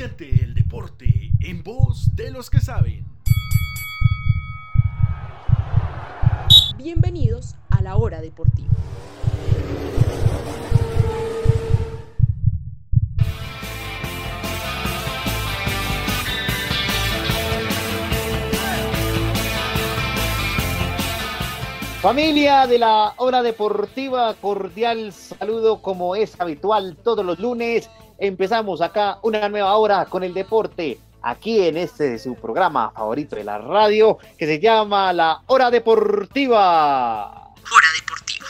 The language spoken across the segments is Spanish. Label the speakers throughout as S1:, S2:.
S1: Siente el deporte en voz de los que saben.
S2: Bienvenidos a la hora deportiva.
S3: Familia de la hora deportiva, cordial saludo como es habitual todos los lunes. Empezamos acá una nueva hora con el deporte, aquí en este su programa favorito de la radio, que se llama La Hora Deportiva.
S2: Hora Deportiva.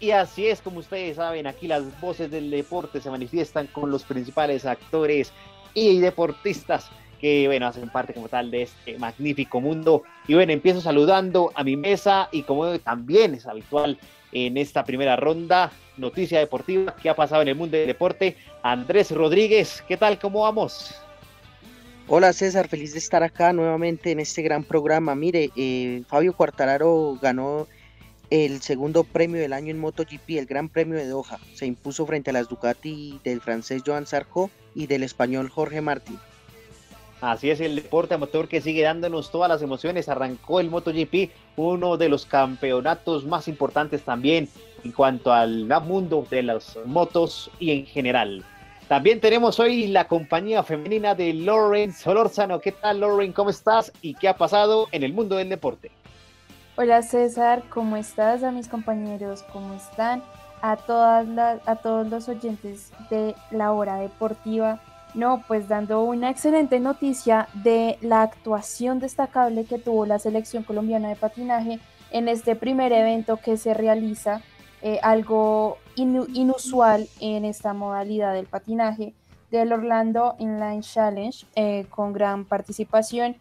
S3: Y así es como ustedes saben, aquí las voces del deporte se manifiestan con los principales actores y deportistas que bueno, hacen parte como tal de este magnífico mundo. Y bueno, empiezo saludando a mi mesa y como también es habitual en esta primera ronda, noticia deportiva que ha pasado en el mundo del deporte. Andrés Rodríguez, ¿qué tal? ¿Cómo vamos?
S4: Hola César, feliz de estar acá nuevamente en este gran programa. Mire, eh, Fabio Cuartararo ganó el segundo premio del año en MotoGP, el Gran Premio de Doha. Se impuso frente a las Ducati del francés Joan Sarko y del español Jorge Martín.
S3: Así es el deporte motor que sigue dándonos todas las emociones. Arrancó el MotoGP, uno de los campeonatos más importantes también en cuanto al mundo de las motos y en general. También tenemos hoy la compañía femenina de Lauren Solórzano. ¿Qué tal, Lauren? ¿Cómo estás? ¿Y qué ha pasado en el mundo del deporte?
S5: Hola, César. ¿Cómo estás? A mis compañeros, ¿cómo están? A, todas las, a todos los oyentes de la hora deportiva. No, pues dando una excelente noticia de la actuación destacable que tuvo la selección colombiana de patinaje en este primer evento que se realiza, eh, algo inusual en esta modalidad del patinaje del Orlando Inline Challenge, eh, con gran participación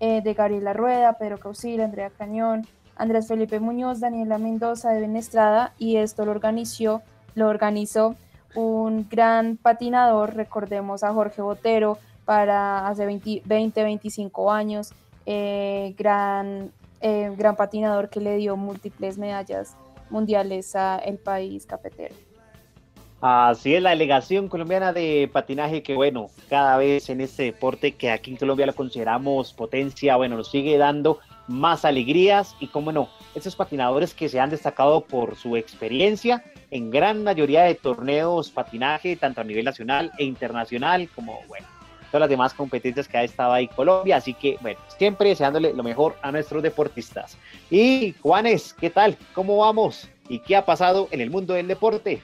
S5: eh, de Gabriela Rueda, Pedro Causil, Andrea Cañón, Andrés Felipe Muñoz, Daniela Mendoza de Benestrada, y esto lo organizó, lo organizó un gran patinador, recordemos a Jorge Botero para hace 20, 25 años, eh, gran, eh, gran patinador que le dio múltiples medallas mundiales a el país cafetero.
S3: Así es la delegación colombiana de patinaje que bueno, cada vez en este deporte que aquí en Colombia lo consideramos potencia, bueno, nos sigue dando más alegrías y como no, esos patinadores que se han destacado por su experiencia en gran mayoría de torneos patinaje, tanto a nivel nacional e internacional, como bueno, todas las demás competencias que ha estado ahí Colombia. Así que, bueno, siempre deseándole lo mejor a nuestros deportistas. Y Juanes, ¿qué tal? ¿Cómo vamos? ¿Y qué ha pasado en el mundo del deporte?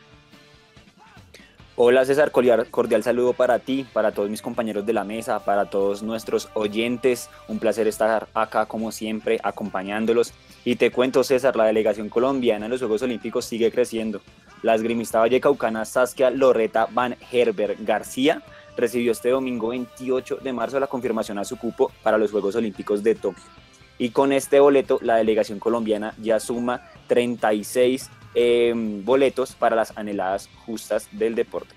S6: Hola César, cordial, saludo para ti, para todos mis compañeros de la mesa, para todos nuestros oyentes. Un placer estar acá como siempre acompañándolos. Y te cuento César, la delegación colombiana en los Juegos Olímpicos sigue creciendo. La esgrimista vallecaucana Saskia Loreta Van Herber García recibió este domingo 28 de marzo la confirmación a su cupo para los Juegos Olímpicos de Tokio. Y con este boleto, la delegación colombiana ya suma 36 Em, boletos para las anheladas justas del deporte.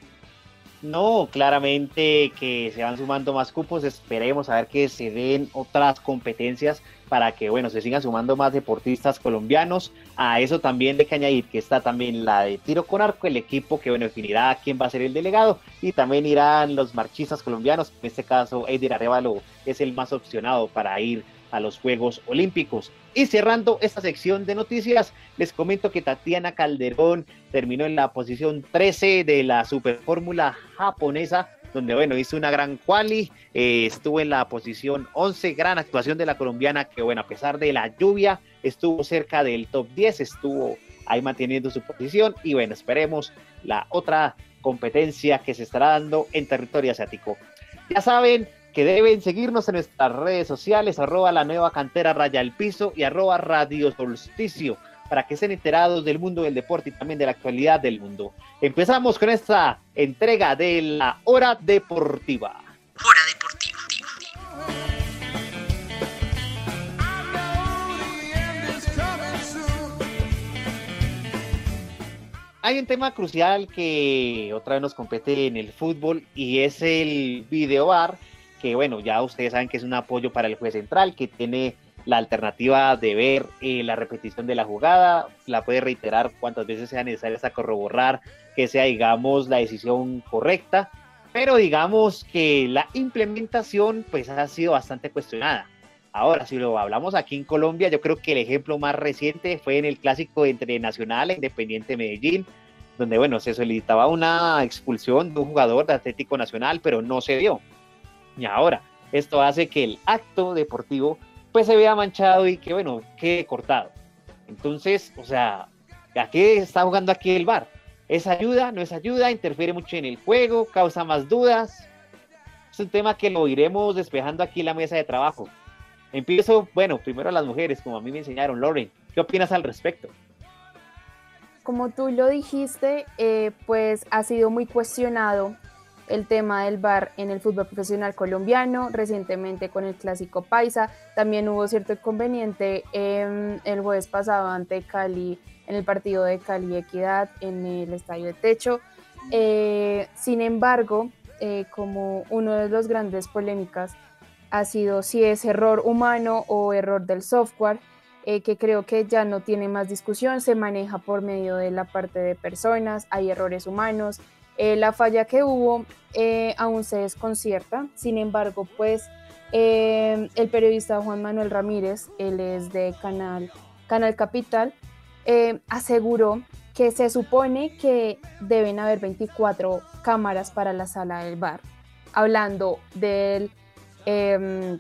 S3: No, claramente que se van sumando más cupos, esperemos a ver que se den otras competencias para que, bueno, se sigan sumando más deportistas colombianos. A eso también hay que añadir que está también la de tiro con arco, el equipo que, bueno, definirá quién va a ser el delegado y también irán los marchistas colombianos, en este caso Edir Arevalo es el más opcionado para ir a los Juegos Olímpicos. Y cerrando esta sección de noticias, les comento que Tatiana Calderón terminó en la posición 13 de la Superfórmula japonesa, donde bueno, hizo una gran quali, eh, estuvo en la posición 11, gran actuación de la colombiana que bueno, a pesar de la lluvia, estuvo cerca del top 10, estuvo ahí manteniendo su posición y bueno, esperemos la otra competencia que se estará dando en territorio asiático. Ya saben, que deben seguirnos en nuestras redes sociales, arroba la nueva cantera raya el piso y arroba radio solsticio, para que estén enterados del mundo del deporte y también de la actualidad del mundo. Empezamos con esta entrega de la hora deportiva.
S2: Hora deportiva.
S3: Hay un tema crucial que otra vez nos compete en el fútbol y es el videobar que bueno, ya ustedes saben que es un apoyo para el juez central, que tiene la alternativa de ver eh, la repetición de la jugada, la puede reiterar cuantas veces sea necesario hasta corroborar que sea, digamos, la decisión correcta, pero digamos que la implementación pues ha sido bastante cuestionada. Ahora, si lo hablamos aquí en Colombia, yo creo que el ejemplo más reciente fue en el clásico entre Nacional e Independiente Medellín, donde, bueno, se solicitaba una expulsión de un jugador de Atlético Nacional, pero no se dio. Y ahora, esto hace que el acto deportivo pues se vea manchado y que, bueno, quede cortado. Entonces, o sea, ¿a qué está jugando aquí el VAR? ¿Es ayuda? ¿No es ayuda? ¿Interfiere mucho en el juego? ¿Causa más dudas? Es un tema que lo iremos despejando aquí en la mesa de trabajo. Empiezo, bueno, primero a las mujeres, como a mí me enseñaron. Lauren, ¿qué opinas al respecto?
S5: Como tú lo dijiste, eh, pues ha sido muy cuestionado el tema del VAR en el fútbol profesional colombiano, recientemente con el clásico Paisa, también hubo cierto inconveniente el jueves pasado ante Cali, en el partido de Cali Equidad en el Estadio de Techo. Eh, sin embargo, eh, como uno de los grandes polémicas ha sido si es error humano o error del software, eh, que creo que ya no tiene más discusión, se maneja por medio de la parte de personas, hay errores humanos, eh, la falla que hubo eh, aún se desconcierta, sin embargo, pues eh, el periodista Juan Manuel Ramírez, él es de Canal, Canal Capital, aseguró que se supone que deben haber 24 cámaras para la sala del bar, hablando del, em,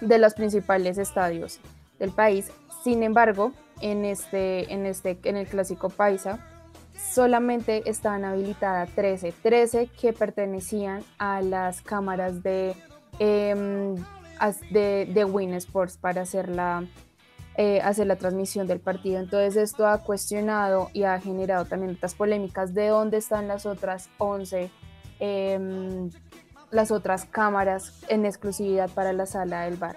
S5: de los principales estadios del país. Sin embargo, en, este, en, este, en el clásico Paisa, solamente estaban habilitadas 13, 13 que pertenecían a las cámaras de, eh, de, Win Sports para hacer la, eh, hacer la transmisión del partido. Entonces esto ha cuestionado y ha generado también otras polémicas de dónde están las otras 11, em, las otras cámaras en exclusividad para la sala del bar.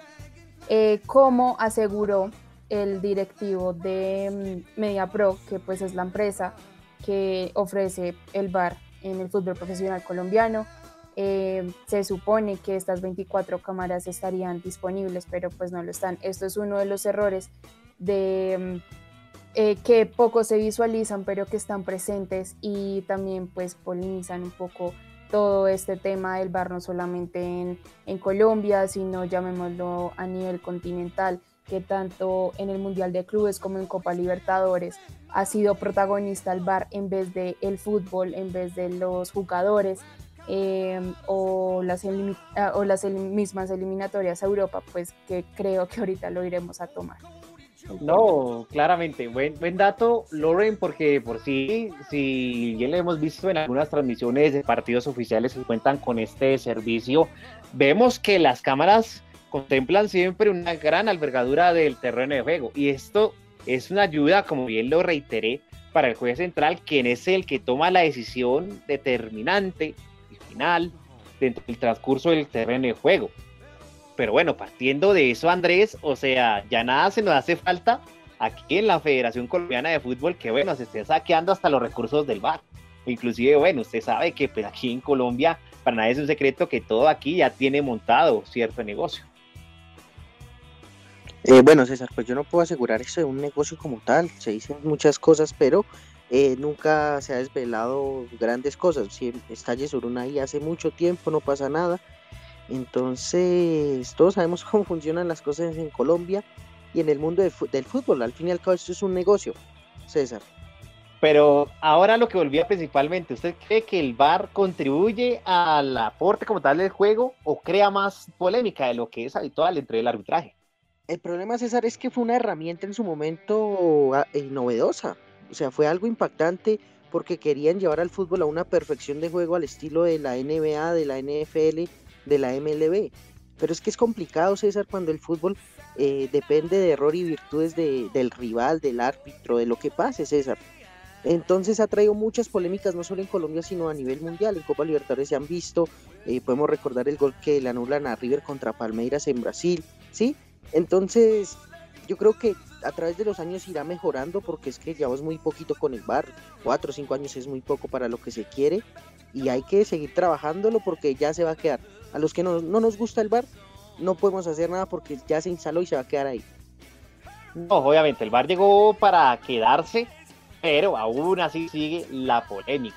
S5: Eh, como aseguró el directivo de mm, MediaPro, que pues es la empresa que ofrece el VAR en el fútbol profesional colombiano. Eh, se supone que estas 24 cámaras estarían disponibles, pero pues no lo están. Esto es uno de los errores de, mm, eh, que poco se visualizan, pero que están presentes y también pues polinizan un poco todo este tema del VAR, no solamente en, en Colombia, sino llamémoslo a nivel continental que tanto en el Mundial de Clubes como en Copa Libertadores ha sido protagonista el VAR en vez de el fútbol, en vez de los jugadores em, o, las ah, o las mismas eliminatorias a Europa, pues que creo que ahorita lo iremos a tomar.
S3: No, claramente, buen, buen dato, Lauren, porque por sí, si bien lo hemos visto en algunas transmisiones de partidos oficiales que cuentan con este servicio, vemos que las cámaras contemplan siempre una gran albergadura del terreno de juego. Y esto es una ayuda, como bien lo reiteré, para el juez central, quien es el que toma la decisión determinante y final dentro del transcurso del terreno de juego. Pero bueno, partiendo de eso, Andrés, o sea, ya nada se nos hace falta aquí en la Federación Colombiana de Fútbol que, bueno, se esté saqueando hasta los recursos del VAR. Inclusive, bueno, usted sabe que pues aquí en Colombia, para nadie es un secreto que todo aquí ya tiene montado cierto negocio.
S4: Eh, bueno, César, pues yo no puedo asegurar eso de un negocio como tal. Se dicen muchas cosas, pero eh, nunca se ha desvelado grandes cosas. Si está Yesuruna ahí hace mucho tiempo, no pasa nada. Entonces, todos sabemos cómo funcionan las cosas en Colombia y en el mundo del fútbol. Al fin y al cabo, esto es un negocio, César.
S3: Pero ahora lo que volvía principalmente, ¿usted cree que el VAR contribuye al aporte como tal del juego o crea más polémica de lo que es habitual entre el arbitraje?
S4: El problema, César, es que fue una herramienta en su momento ah, eh, novedosa. O sea, fue algo impactante porque querían llevar al fútbol a una perfección de juego al estilo de la NBA, de la NFL, de la MLB. Pero es que es complicado, César, cuando el fútbol eh, depende de error y virtudes del rival, del árbitro, de lo que pase, César. Entonces ha traído muchas polémicas, no solo en Colombia, sino a nivel mundial. En Copa Libertadores se han visto, eh, podemos recordar el gol que le anulan a River contra Palmeiras en Brasil, ¿sí? Entonces, yo creo que a través de los años irá mejorando porque es que llevamos muy poquito con el bar, cuatro o cinco años es muy poco para lo que se quiere y hay que seguir trabajándolo porque ya se va a quedar. A los que no, nos gusta el bar, no podemos hacer nada porque ya se instaló y se va a quedar ahí.
S3: No, obviamente, el VAR llegó para quedarse, pero aún así sigue la polémica.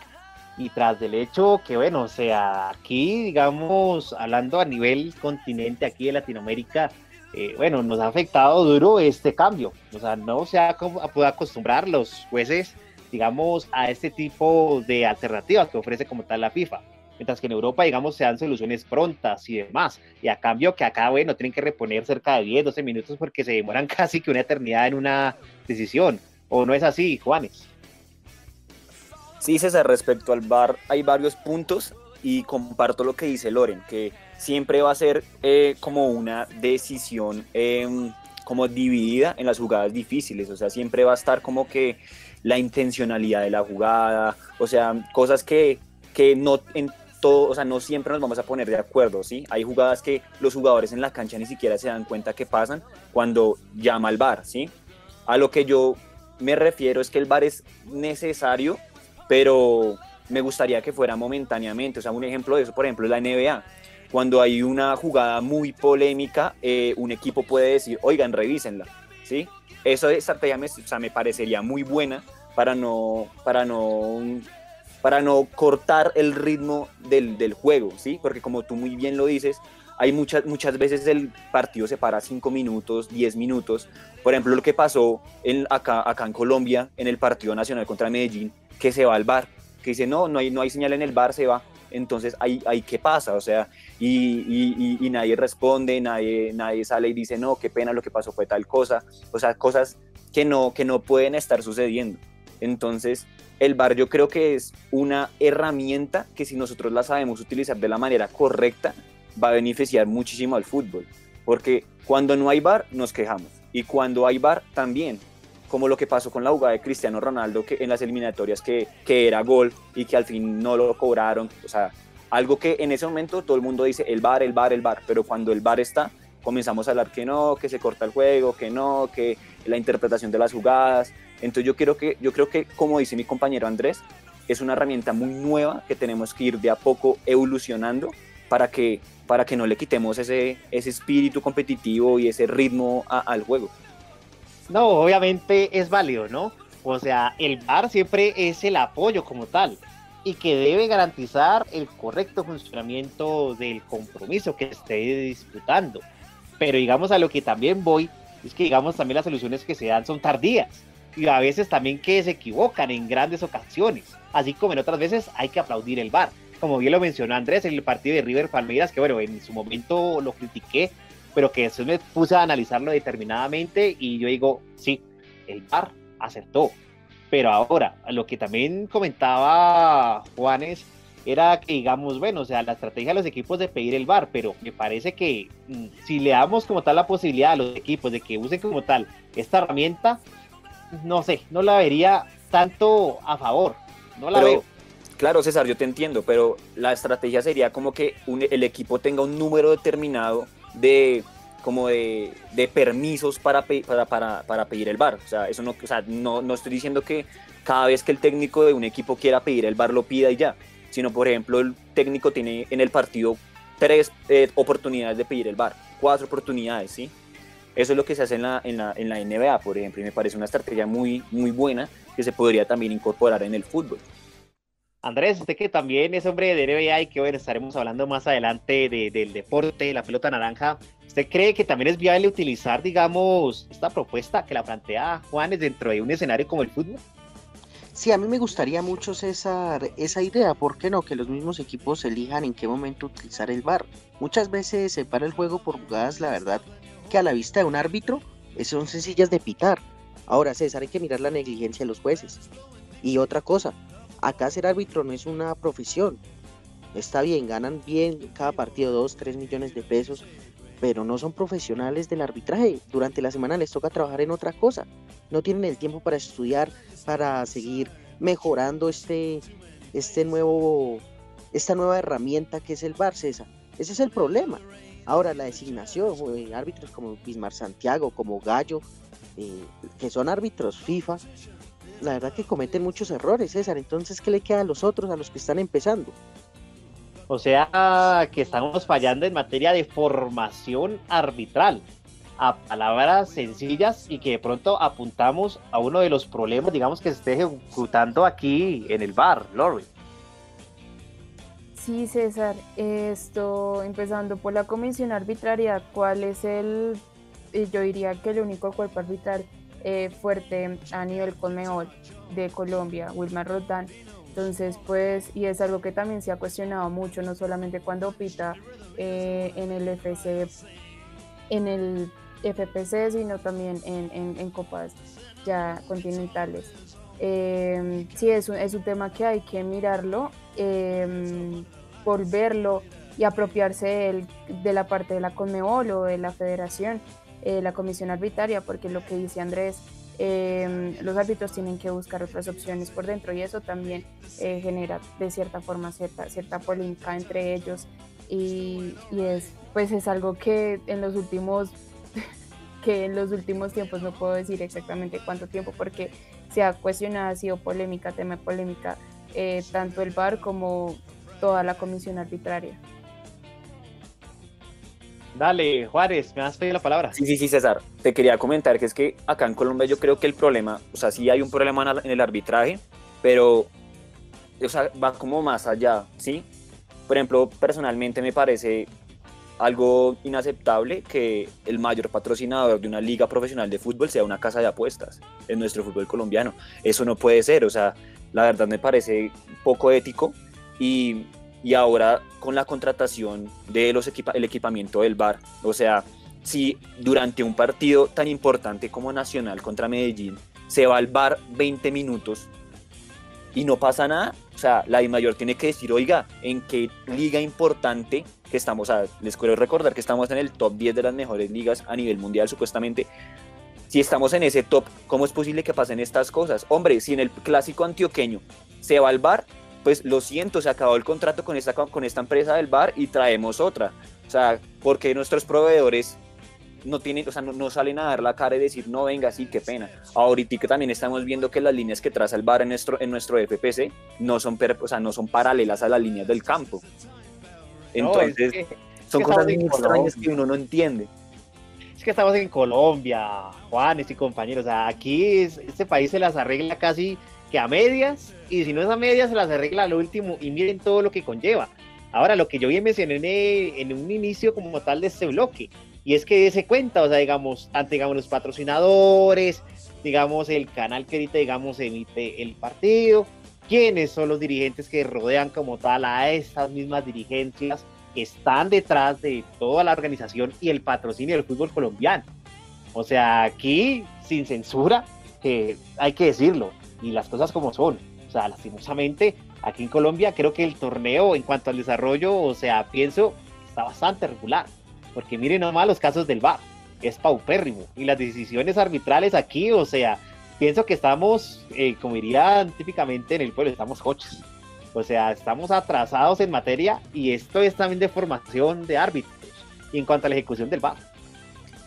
S3: Y tras del hecho que, bueno, o sea, aquí, digamos, hablando a nivel continente, aquí de Latinoamérica, eh, bueno, nos ha afectado duro este cambio. O sea, no se ha podido acostumbrar los jueces, digamos, a este tipo de alternativas que ofrece como tal la FIFA mientras que en Europa, digamos, se dan soluciones prontas y demás. Y a cambio que acá, bueno, tienen que reponer cerca de 10, 12 minutos porque se demoran casi que una eternidad en una decisión. ¿O no es así, Juanes?
S6: Sí, César, respecto al VAR hay varios puntos y comparto lo que dice Loren, que siempre va a ser eh, como una decisión em, como dividida en las jugadas difíciles, o sea, siempre va a estar como que la intencionalidad de la jugada, o sea, cosas que, que no en o sea, no siempre nos vamos a poner de acuerdo, ¿sí? Hay jugadas que los jugadores en la cancha ni siquiera se dan cuenta que pasan cuando llama el VAR, ¿sí? A lo que yo me refiero es que el VAR es necesario, pero me gustaría que fuera momentáneamente. O sea, un ejemplo de eso, por ejemplo, es la NBA. Cuando hay una jugada muy polémica, eh, un equipo puede decir, oigan, revísenla, ¿sí? Eso de estrategia me, o sea, me parecería muy buena para no, para no para no cortar el ritmo del, del, juego, ¿sí? Porque como tú muy bien lo dices, hay muchas, muchas veces el partido se para 5 minutos, 10 minutos. Por ejemplo, lo que pasó en, acá, acá en Colombia, en el partido nacional contra Medellín, que se va al bar, que dice, no, no hay, no hay señal en el bar, se va. Entonces, ahí, ahí ¿qué pasa? O sea, y, y, y, nadie responde, nadie, nadie sale y dice, no, qué pena, lo que pasó fue tal cosa. O sea, cosas que no, que no pueden estar sucediendo. Entonces, el bar yo creo que es una herramienta que si nosotros la sabemos utilizar de la manera correcta, va a beneficiar muchísimo al fútbol. Porque cuando no hay bar, nos quejamos. Y cuando hay bar, también. Como lo que pasó con la jugada de Cristiano Ronaldo que en las eliminatorias que, que era gol y que al fin no lo cobraron. O sea, algo que en ese momento todo el mundo dice el bar, el bar, el bar. Pero cuando el bar está, comenzamos a hablar que no, que se corta el juego, que no, que la interpretación de las jugadas. Entonces yo creo que, yo creo que como dice mi compañero Andrés, es una herramienta muy nueva que tenemos que ir de a poco evolucionando para que, para que no le quitemos ese, ese espíritu competitivo y ese ritmo al juego.
S3: No, obviamente es válido, ¿no? O sea, el VAR siempre es el apoyo como tal y que debe garantizar el correcto funcionamiento del compromiso que esté disputando. Pero digamos a lo que también voy, es que digamos también las soluciones que se dan son tardías y a veces también que se equivocan en grandes ocasiones, así como en otras veces hay que aplaudir el VAR. Como bien lo mencionó Andrés en el partido de River Palmeiras, que bueno, en su momento lo critiqué, pero que después me puse a analizarlo determinadamente y yo digo, sí, el VAR acertó. Pero ahora, lo que también comentaba Juanes era que digamos, bueno, o sea, la estrategia de los equipos de pedir el VAR, pero me parece que mm, si le damos como tal la posibilidad a los equipos de que usen como tal esta herramienta, no sé, no la vería tanto a favor. No la veo.
S6: Claro, César, yo te entiendo, pero la estrategia sería como que el equipo tenga un número determinado de como de, permisos para, para, para, pedir el bar. O sea, eso no, o sea, no, no estoy diciendo que cada vez que el técnico de un equipo quiera pedir el bar lo pida y ya, sino por ejemplo el técnico tiene en el partido tres eh, oportunidades de pedir el bar, cuatro oportunidades, ¿sí? Eso es lo que se hace en la, en la, en la NBA, por ejemplo, y me parece una estrategia muy, muy buena que se podría también incorporar en el fútbol.
S3: Andrés, usted que también es hombre de NBA y que hoy estaremos hablando más adelante del deporte, la pelota naranja, ¿usted cree que también es viable utilizar, digamos, esta propuesta que la plantea Juanes dentro de un escenario como el fútbol?
S4: Sí, a mí me gustaría mucho, César, esa idea. ¿Por qué no? Que los mismos equipos elijan en qué momento utilizar el VAR. Muchas veces se para el juego por jugadas, la verdad, que a la vista de un árbitro son sencillas de pitar. Ahora, César, hay que mirar la negligencia de los jueces. Y otra cosa, acá ser árbitro no es una profesión. Está bien, ganan bien cada partido 2, 3 millones de pesos, pero no son profesionales del arbitraje. Durante la semana les toca trabajar en otra cosa. No tienen el tiempo para estudiar, para seguir mejorando este, este nuevo, esta nueva herramienta que es el VAR, César. Ese es el problema. Ahora, la designación de árbitros como Bismar Santiago, como Gallo, eh, que son árbitros FIFA, la verdad que cometen muchos errores, César. Entonces, ¿qué le queda a los otros, a los que están empezando?
S3: O sea, que estamos fallando en materia de formación arbitral a palabras sencillas y que de pronto apuntamos a uno de los problemas, digamos, que se esté ejecutando aquí en el bar, Lori.
S5: Sí, César, esto empezando por la comisión arbitraria, ¿cuál es el, eh, yo diría que el único cuerpo arbitral eh, fuerte a nivel Conmebol de Colombia, Wilmar Roldán? Entonces, pues, y es algo que también se ha cuestionado mucho, no solamente cuando pita eh, en el FC, en el FPC, sino también en, copas ya continentales. Eh, sí, es un, es un tema que hay que mirarlo, eh, volverlo y apropiarse de, la parte de la Conmebol o de la federación, eh, la comisión arbitraria, porque lo que dice Andrés, em, los árbitros tienen que buscar otras opciones por dentro y eso también genera de cierta forma cierta, cierta polémica entre ellos y, y, es, pues es algo que en los últimos que en los últimos tiempos no puedo decir exactamente cuánto tiempo porque se ha cuestionado, ha sido polémica, tema polémica, eh, tanto el VAR como toda la comisión arbitraria.
S3: Dale, Juárez, me has pedido la palabra.
S6: Sí, sí, sí, César. Te quería comentar que es que acá en Colombia yo creo que el problema, o sea, sí hay un problema en el arbitraje, pero o sea, va como más allá, ¿sí? Por ejemplo, personalmente me parece algo inaceptable que el mayor patrocinador de una liga profesional de fútbol sea una casa de apuestas en nuestro fútbol colombiano. Eso no puede ser, o sea, la verdad me parece poco ético y, y ahora con la contratación de los equipa equipamiento del VAR, o sea, si durante un partido tan importante como Nacional contra Medellín se va al VAR 20 minutos y no pasa nada, o sea, la mayor tiene que decir, oiga, ¿en qué liga importante que estamos, les quiero recordar que estamos en el top 10 de las mejores ligas a nivel mundial supuestamente, si estamos en ese top, ¿cómo es posible que pasen estas cosas? Hombre, si en el clásico antioqueño se va al bar, pues lo siento, se acabó el contrato con esta, con esta empresa del bar y traemos otra. O sea, porque nuestros proveedores no tienen, o sea, no, salen a dar la cara y decir, no, venga, sí, qué pena. Ahorita también estamos viendo que las líneas que traza el bar en nuestro, en nuestro FPC no son, o sea, no son paralelas a las líneas del campo. Entonces, son cosas muy extrañas que uno no entiende.
S3: Es que estamos en Colombia, Juanes y compañeros. O sea, aquí este país se las arregla casi que a medias, y si no es a medias, se las arregla al último, y miren todo lo que conlleva. Ahora, lo que yo bien mencioné en un inicio como tal de este bloque, y es que se cuenta, o sea, digamos, ante digamos, los patrocinadores, digamos, el canal que ahorita, digamos, emite el partido, quiénes son los dirigentes que rodean como tal a estas mismas dirigencias que están detrás de toda la organización y el patrocinio del fútbol colombiano. O sea, aquí, sin censura, que hay que decirlo, y las cosas como son. O sea, lastimosamente, aquí en Colombia creo que el torneo en cuanto al desarrollo, o sea, pienso, está bastante regular porque miren nomás los casos del VAR, es paupérrimo. Y las decisiones arbitrales aquí, o sea, pienso que estamos, eh, como dirían típicamente en el pueblo, estamos coches. O sea, estamos atrasados en materia y esto es también de formación de árbitros y en cuanto a la ejecución del VAR.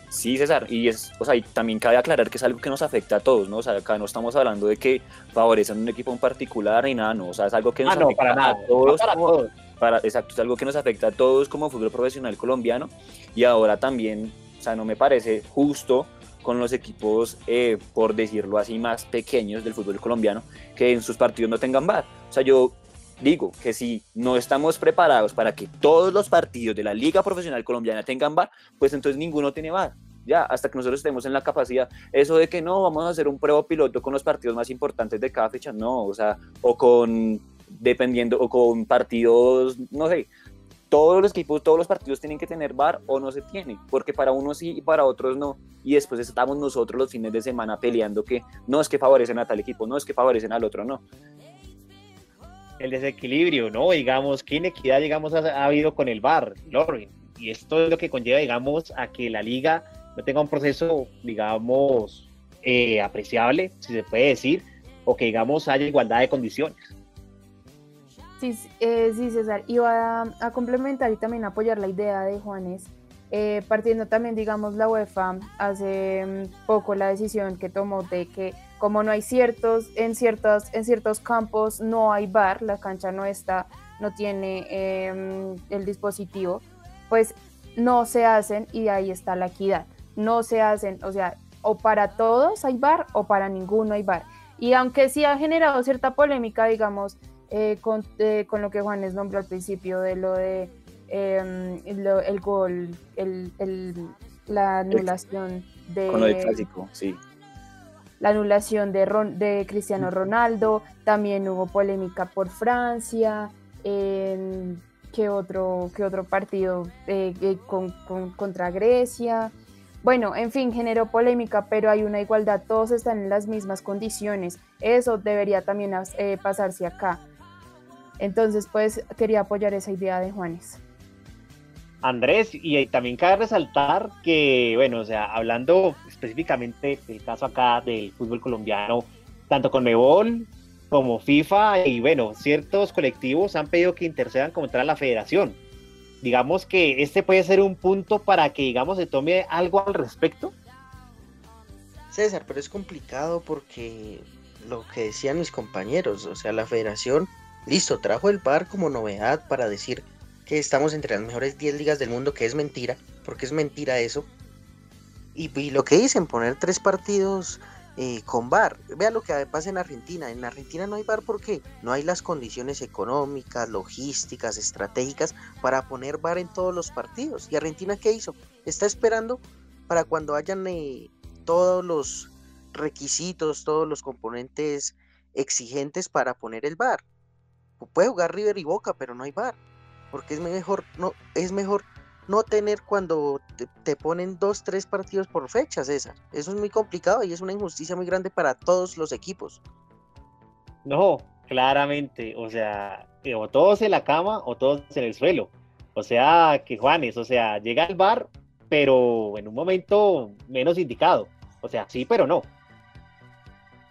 S6: Sí, César, y es, o sea, y también cabe aclarar que es algo que nos afecta a todos, ¿no? O sea, acá no estamos hablando de que favorecen un equipo en particular ni nada, no, o sea, es algo que nos
S3: ah, afecta a todos. Para todos
S6: para, exacto, es algo que nos afecta a todos como fútbol profesional colombiano y ahora también, o sea, no me parece justo con los equipos, eh, por decirlo así, más pequeños del fútbol colombiano, que en sus partidos no tengan VAR. O sea, yo digo que si no estamos preparados para que todos los partidos de la Liga Profesional Colombiana tengan VAR, pues entonces ninguno tiene VAR. Ya, hasta que nosotros estemos en la capacidad, eso de que no, vamos a hacer un prueba piloto con los partidos más importantes de cada fecha, no, o sea, o con dependiendo, o con partidos, no sé, todos los equipos, todos los partidos tienen que tener VAR o no se tiene, porque para unos sí y para otros no. Y después estamos nosotros los fines de semana peleando que no es que favorecen a tal equipo, no es que favorecen al otro, no.
S3: El desequilibrio, ¿no? Digamos, qué inequidad, digamos, ha, habido con el VAR, Lorrin. Y esto es lo que conlleva, digamos, a que la liga no tenga un proceso, digamos, eh, apreciable, si se puede decir, o que, digamos, haya igualdad de condiciones.
S5: Sí, eh, sí, César, iba a, complementar y también apoyar la idea de Juanes, eh, partiendo también, digamos, la UEFA hace mm, poco la decisión que tomó de que como no hay ciertos, en ciertos, en ciertos campos no hay bar, la cancha no está no tiene em, el dispositivo, pues no se hacen y de ahí está la equidad. No se hacen, o sea, o para todos hay bar o para ninguno hay bar. Y aunque sí ha generado cierta polémica, digamos, eh, eh, con, lo que Juanes nombró al principio de lo de em, el gol, la anulación de...
S6: Con lo del clásico, sí.
S5: La anulación de, de Cristiano Ronaldo, también hubo polémica por Francia, eh, ¿qué, otro, qué otro partido eh, con, contra Grecia? Bueno, en fin, generó polémica, pero hay una igualdad, todos están en las mismas condiciones. Eso debería también eh, pasarse acá. Entonces, pues quería apoyar esa idea de Juanes.
S3: Andrés, y también cabe resaltar que, bueno, o sea, hablando específicamente del caso acá del fútbol colombiano, tanto con Mebol como FIFA y, bueno, ciertos colectivos han pedido que intercedan contra la federación. Digamos que este puede ser un punto para que, digamos, se tome algo al respecto.
S4: César, pero es complicado porque lo que decían mis compañeros, o sea, la federación Listo, trajo el VAR como novedad para decir que estamos entre las mejores 10 ligas del mundo, que es mentira, porque es mentira eso. Y, lo que dicen, poner tres partidos eh, con VAR. Vea lo que pasa en Argentina. En Argentina no hay VAR porque no hay las condiciones económicas, logísticas, estratégicas para poner VAR en todos los partidos. ¿Y Argentina qué hizo? Está esperando para cuando hayan eh, todos los requisitos, todos los componentes exigentes para poner el VAR puede jugar River y Boca, pero no hay bar, porque es mejor no es mejor no tener cuando te, ponen dos, tres partidos por fechas, esa. Eso es muy complicado y es una injusticia muy grande para todos los equipos.
S3: No, claramente, o sea, o todos en la cama o todos en el suelo. O sea, que Juanes, o sea, llega al bar, pero en un momento menos indicado. O sea, sí, pero no.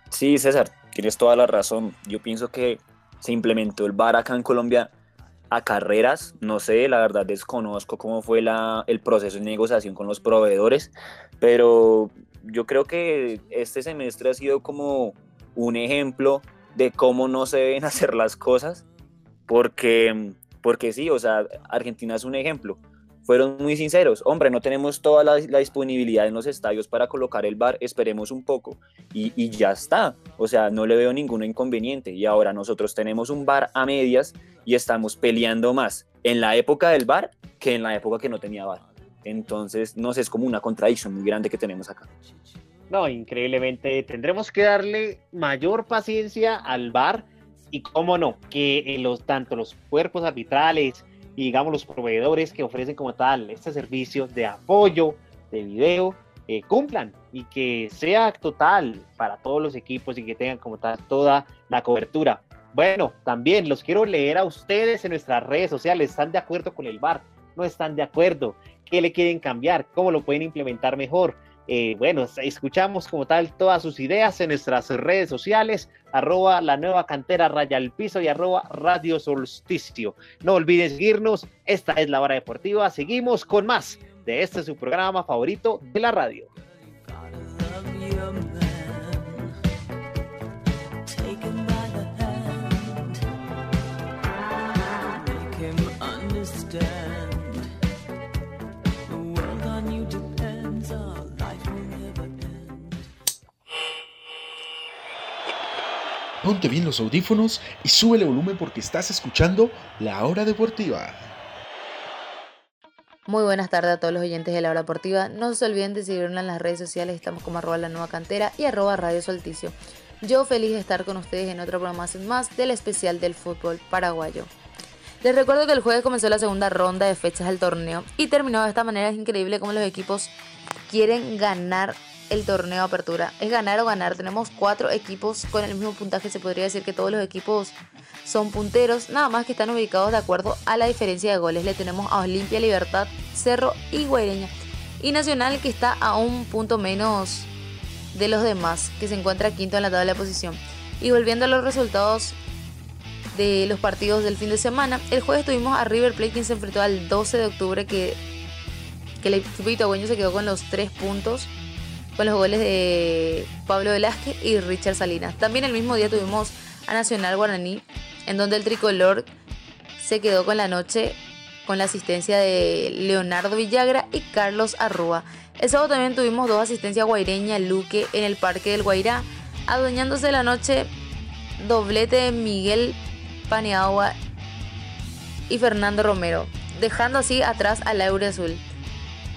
S6: Sí, César, tienes toda la razón. Yo pienso que se implementó el VAR acá en Colombia a carreras, no sé, la verdad desconozco cómo fue la, el proceso de negociación con los proveedores, pero yo creo que este semestre ha sido como un ejemplo de cómo no se deben hacer las cosas, porque, porque sí, o sea, Argentina es un ejemplo fueron muy sinceros. Hombre, no tenemos toda la, disponibilidad en los estadios para colocar el bar, esperemos un poco y, ya está. O sea, no le veo ningún inconveniente. Y ahora nosotros tenemos un bar a medias y estamos peleando más en la época del bar que en la época que no tenía bar. Entonces, no sé, es como una contradicción muy grande que tenemos acá.
S3: No, increíblemente. Tendremos que darle mayor paciencia al bar y, cómo no, que los, tanto los cuerpos arbitrales, y digamos los proveedores que ofrecen como tal este servicio de apoyo de video eh, cumplan y que sea total para todos los equipos y que tengan como tal toda la cobertura. Bueno, también los quiero leer a ustedes en nuestras redes sociales. ¿Están de acuerdo con el VAR? ¿No están de acuerdo? ¿Qué le quieren cambiar? ¿Cómo lo pueden implementar mejor? Eh, bueno, escuchamos como tal todas sus ideas en nuestras redes sociales, arroba la nueva cantera raya al piso y arroba radio solsticio. No olviden seguirnos, esta es la hora deportiva, seguimos con más de este su programa favorito de la radio.
S1: Ponte bien los audífonos y sube el volumen porque estás escuchando La Hora Deportiva.
S7: Muy buenas tardes a todos los oyentes de La Hora Deportiva. No se olviden de seguirnos en las redes sociales. Estamos como arroba la nueva cantera y arroba radio. Yo feliz de estar con ustedes en otro programación más del especial del fútbol paraguayo. Les recuerdo que el jueves comenzó la segunda ronda de fechas del torneo y terminó de esta manera. Es increíble cómo los equipos quieren ganar el torneo de apertura. Es ganar o ganar. Tenemos cuatro equipos con el mismo puntaje. Se podría decir que todos los equipos son punteros, nada más que están ubicados de acuerdo a la diferencia de goles. Le tenemos a Olimpia, Libertad, Cerro y Guaireña. Y Nacional que está a un punto menos de los demás, que se encuentra quinto en la tabla de posición. Y volviendo a los resultados de los partidos del fin de semana, el jueves tuvimos a River Plate quien se enfrentó al 12 de octubre que, que el equipo se quedó con los tres puntos con los goles de Pablo Velázquez y Richard Salinas. También el mismo día tuvimos a Nacional Guaraní, en donde el tricolor se quedó con la noche con la asistencia de Leonardo Villagra y Carlos Arrua. El sábado también tuvimos dos asistencias guaireña Luque en el Parque del Guairá, adueñándose la noche doblete de Miguel Paniagua y Fernando Romero, dejando así atrás al Laure Azul.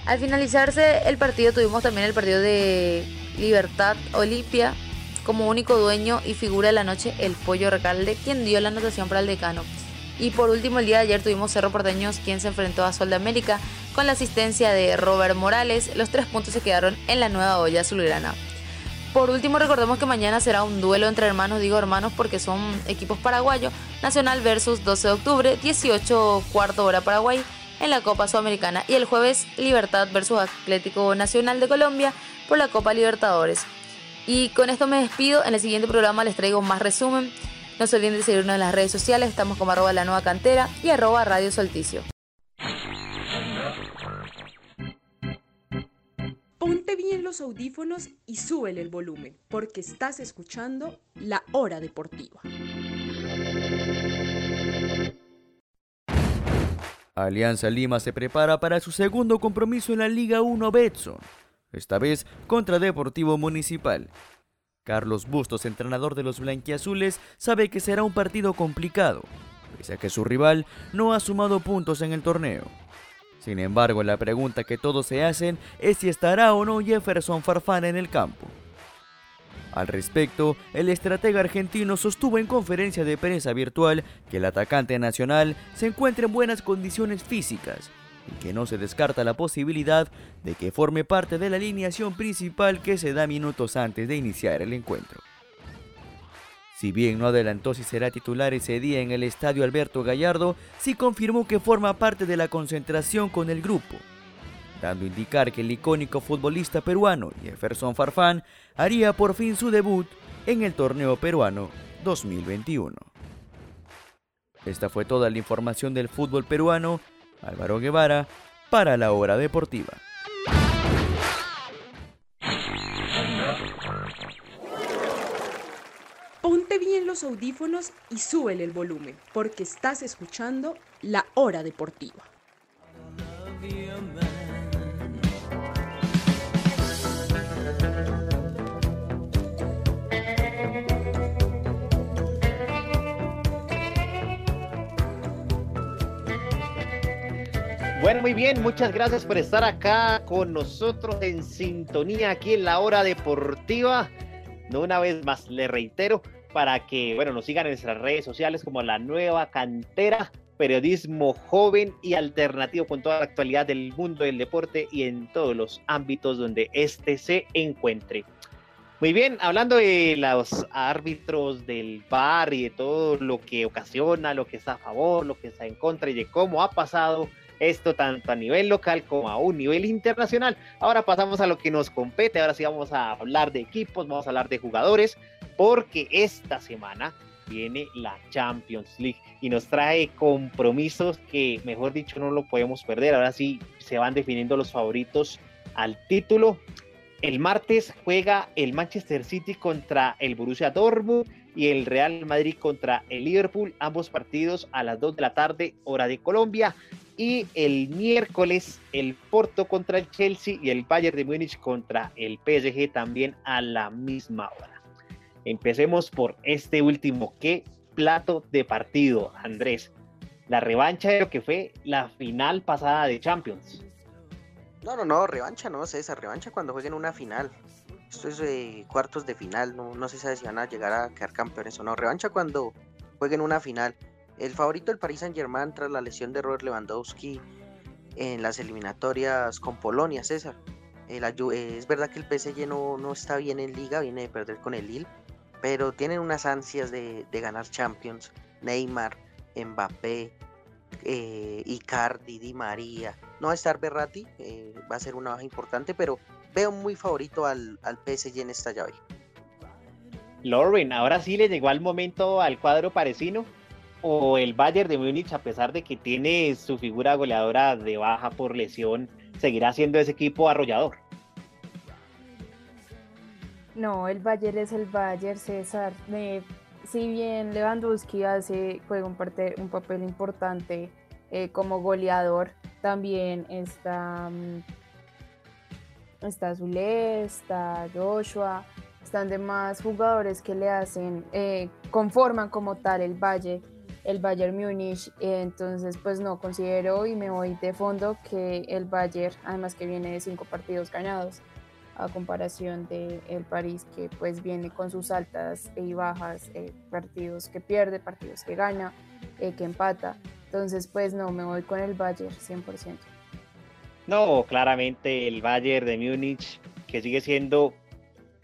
S7: Al finalizarse el partido tuvimos también el partido de Libertad Olimpia como único dueño y figura de la noche el Pollo Recalde, quien dio la anotación para el decano. Y por último, el día de ayer tuvimos Cerro Porteños, quien se enfrentó a Sol de América con la asistencia de Robert Morales. Los tres puntos se quedaron en la nueva olla azulgrana. Por último, recordemos que mañana será un duelo entre hermanos, digo hermanos porque son equipos paraguayos, Nacional versus 12 de octubre, 18 cuarto hora Paraguay en la Copa Sudamericana y el jueves Libertad versus Atlético Nacional de Colombia por la Copa Libertadores. Y con esto me despido, en el siguiente programa les traigo más resumen. No se olviden de seguirnos en las redes sociales, estamos como arroba la nueva cantera y arroba Radio Solticio.
S2: Ponte bien los audífonos y súbele el volumen, porque estás escuchando La Hora Deportiva.
S8: Alianza Lima se prepara para su segundo compromiso en la Liga 1 Betson, esta vez contra Deportivo Municipal. Carlos Bustos, entrenador de los blanquiazules, sabe que será un partido complicado, pese a que su rival no ha sumado puntos en el torneo. Sin embargo, la pregunta que todos se hacen es si estará o no Jefferson Farfán en el campo. Al respecto, el estratega argentino sostuvo en conferencia de prensa virtual que el atacante nacional se encuentra en buenas condiciones físicas y que no se descarta la posibilidad de que forme parte de la alineación principal que se da minutos antes de iniciar el encuentro. Si bien no adelantó si será titular ese día en el estadio Alberto Gallardo, sí confirmó que forma parte de la concentración con el grupo, dando a indicar que el icónico futbolista peruano Jefferson Farfán haría por fin su debut en el torneo peruano 2021. Esta fue toda la información del fútbol peruano. Álvaro Guevara para la hora deportiva.
S2: Ponte bien los audífonos y súbele el volumen, porque estás escuchando La Hora Deportiva.
S3: Bueno, muy bien, muchas gracias por estar acá con nosotros en sintonía aquí en la hora deportiva. No una vez más, le reitero, para que, bueno, nos sigan en nuestras redes sociales como la nueva cantera, periodismo joven y alternativo con toda la actualidad del mundo del deporte y en todos los ámbitos donde éste se encuentre. Muy bien, hablando de los árbitros del bar y de todo lo que ocasiona, lo que está a favor, lo que está en contra y de cómo ha pasado esto tanto a nivel local como a un nivel internacional. Ahora pasamos a lo que nos compete, ahora sí vamos a hablar de equipos, vamos a hablar de jugadores, porque esta semana viene la Champions League y nos trae compromisos que, mejor dicho, no lo podemos perder. Ahora sí se van definiendo los favoritos al título. El martes juega el Manchester City contra el Borussia Dortmund y el Real Madrid contra el Liverpool, ambos partidos a las 2 de la tarde, hora de Colombia. Y el miércoles el Porto contra el Chelsea y el Bayern de Múnich contra el PSG también a la misma hora. Empecemos por este último. ¿Qué plato de partido, Andrés? La revancha de lo que fue la final pasada de Champions.
S4: No, no, no, revancha no, César, revancha cuando jueguen una final. Esto es eh, cuartos de final, no, no se sabe si van a llegar a quedar campeones o no. Revancha cuando jueguen una final. El favorito del Paris Saint Germain tras la lesión de Robert Lewandowski en las eliminatorias con Polonia, César. es verdad que el PSG no, no, está bien en liga, viene de perder con el Lille, pero tienen unas ansias de, ganar Champions. Neymar, Mbappé, eh, Icardi, Di María. No va a estar Berratti, eh, va a ser una baja importante, pero veo muy favorito al, al PSG en esta llave.
S3: Lauren, ahora sí le llegó al momento al cuadro parecino o el Bayern de Múnich, a pesar de que tiene su figura goleadora de baja por lesión, seguirá siendo ese equipo arrollador.
S5: No, el Bayern es el Bayern, César. si bien Lewandowski hace, juega un, un papel importante eh, como goleador, también está, mm, está Zule, está Joshua, están demás jugadores que le hacen, eh, conforman como tal el Valle, el Bayern Múnich, entonces pues no considero y me voy de fondo que el Bayern, además que viene de cinco partidos ganados, a comparación de el París que pues viene con sus altas y bajas, eh, partidos que pierde, partidos que gana, eh, que empata, entonces pues no, me voy con el Bayern 100%.
S3: No, claramente el Bayern de Múnich, que sigue siendo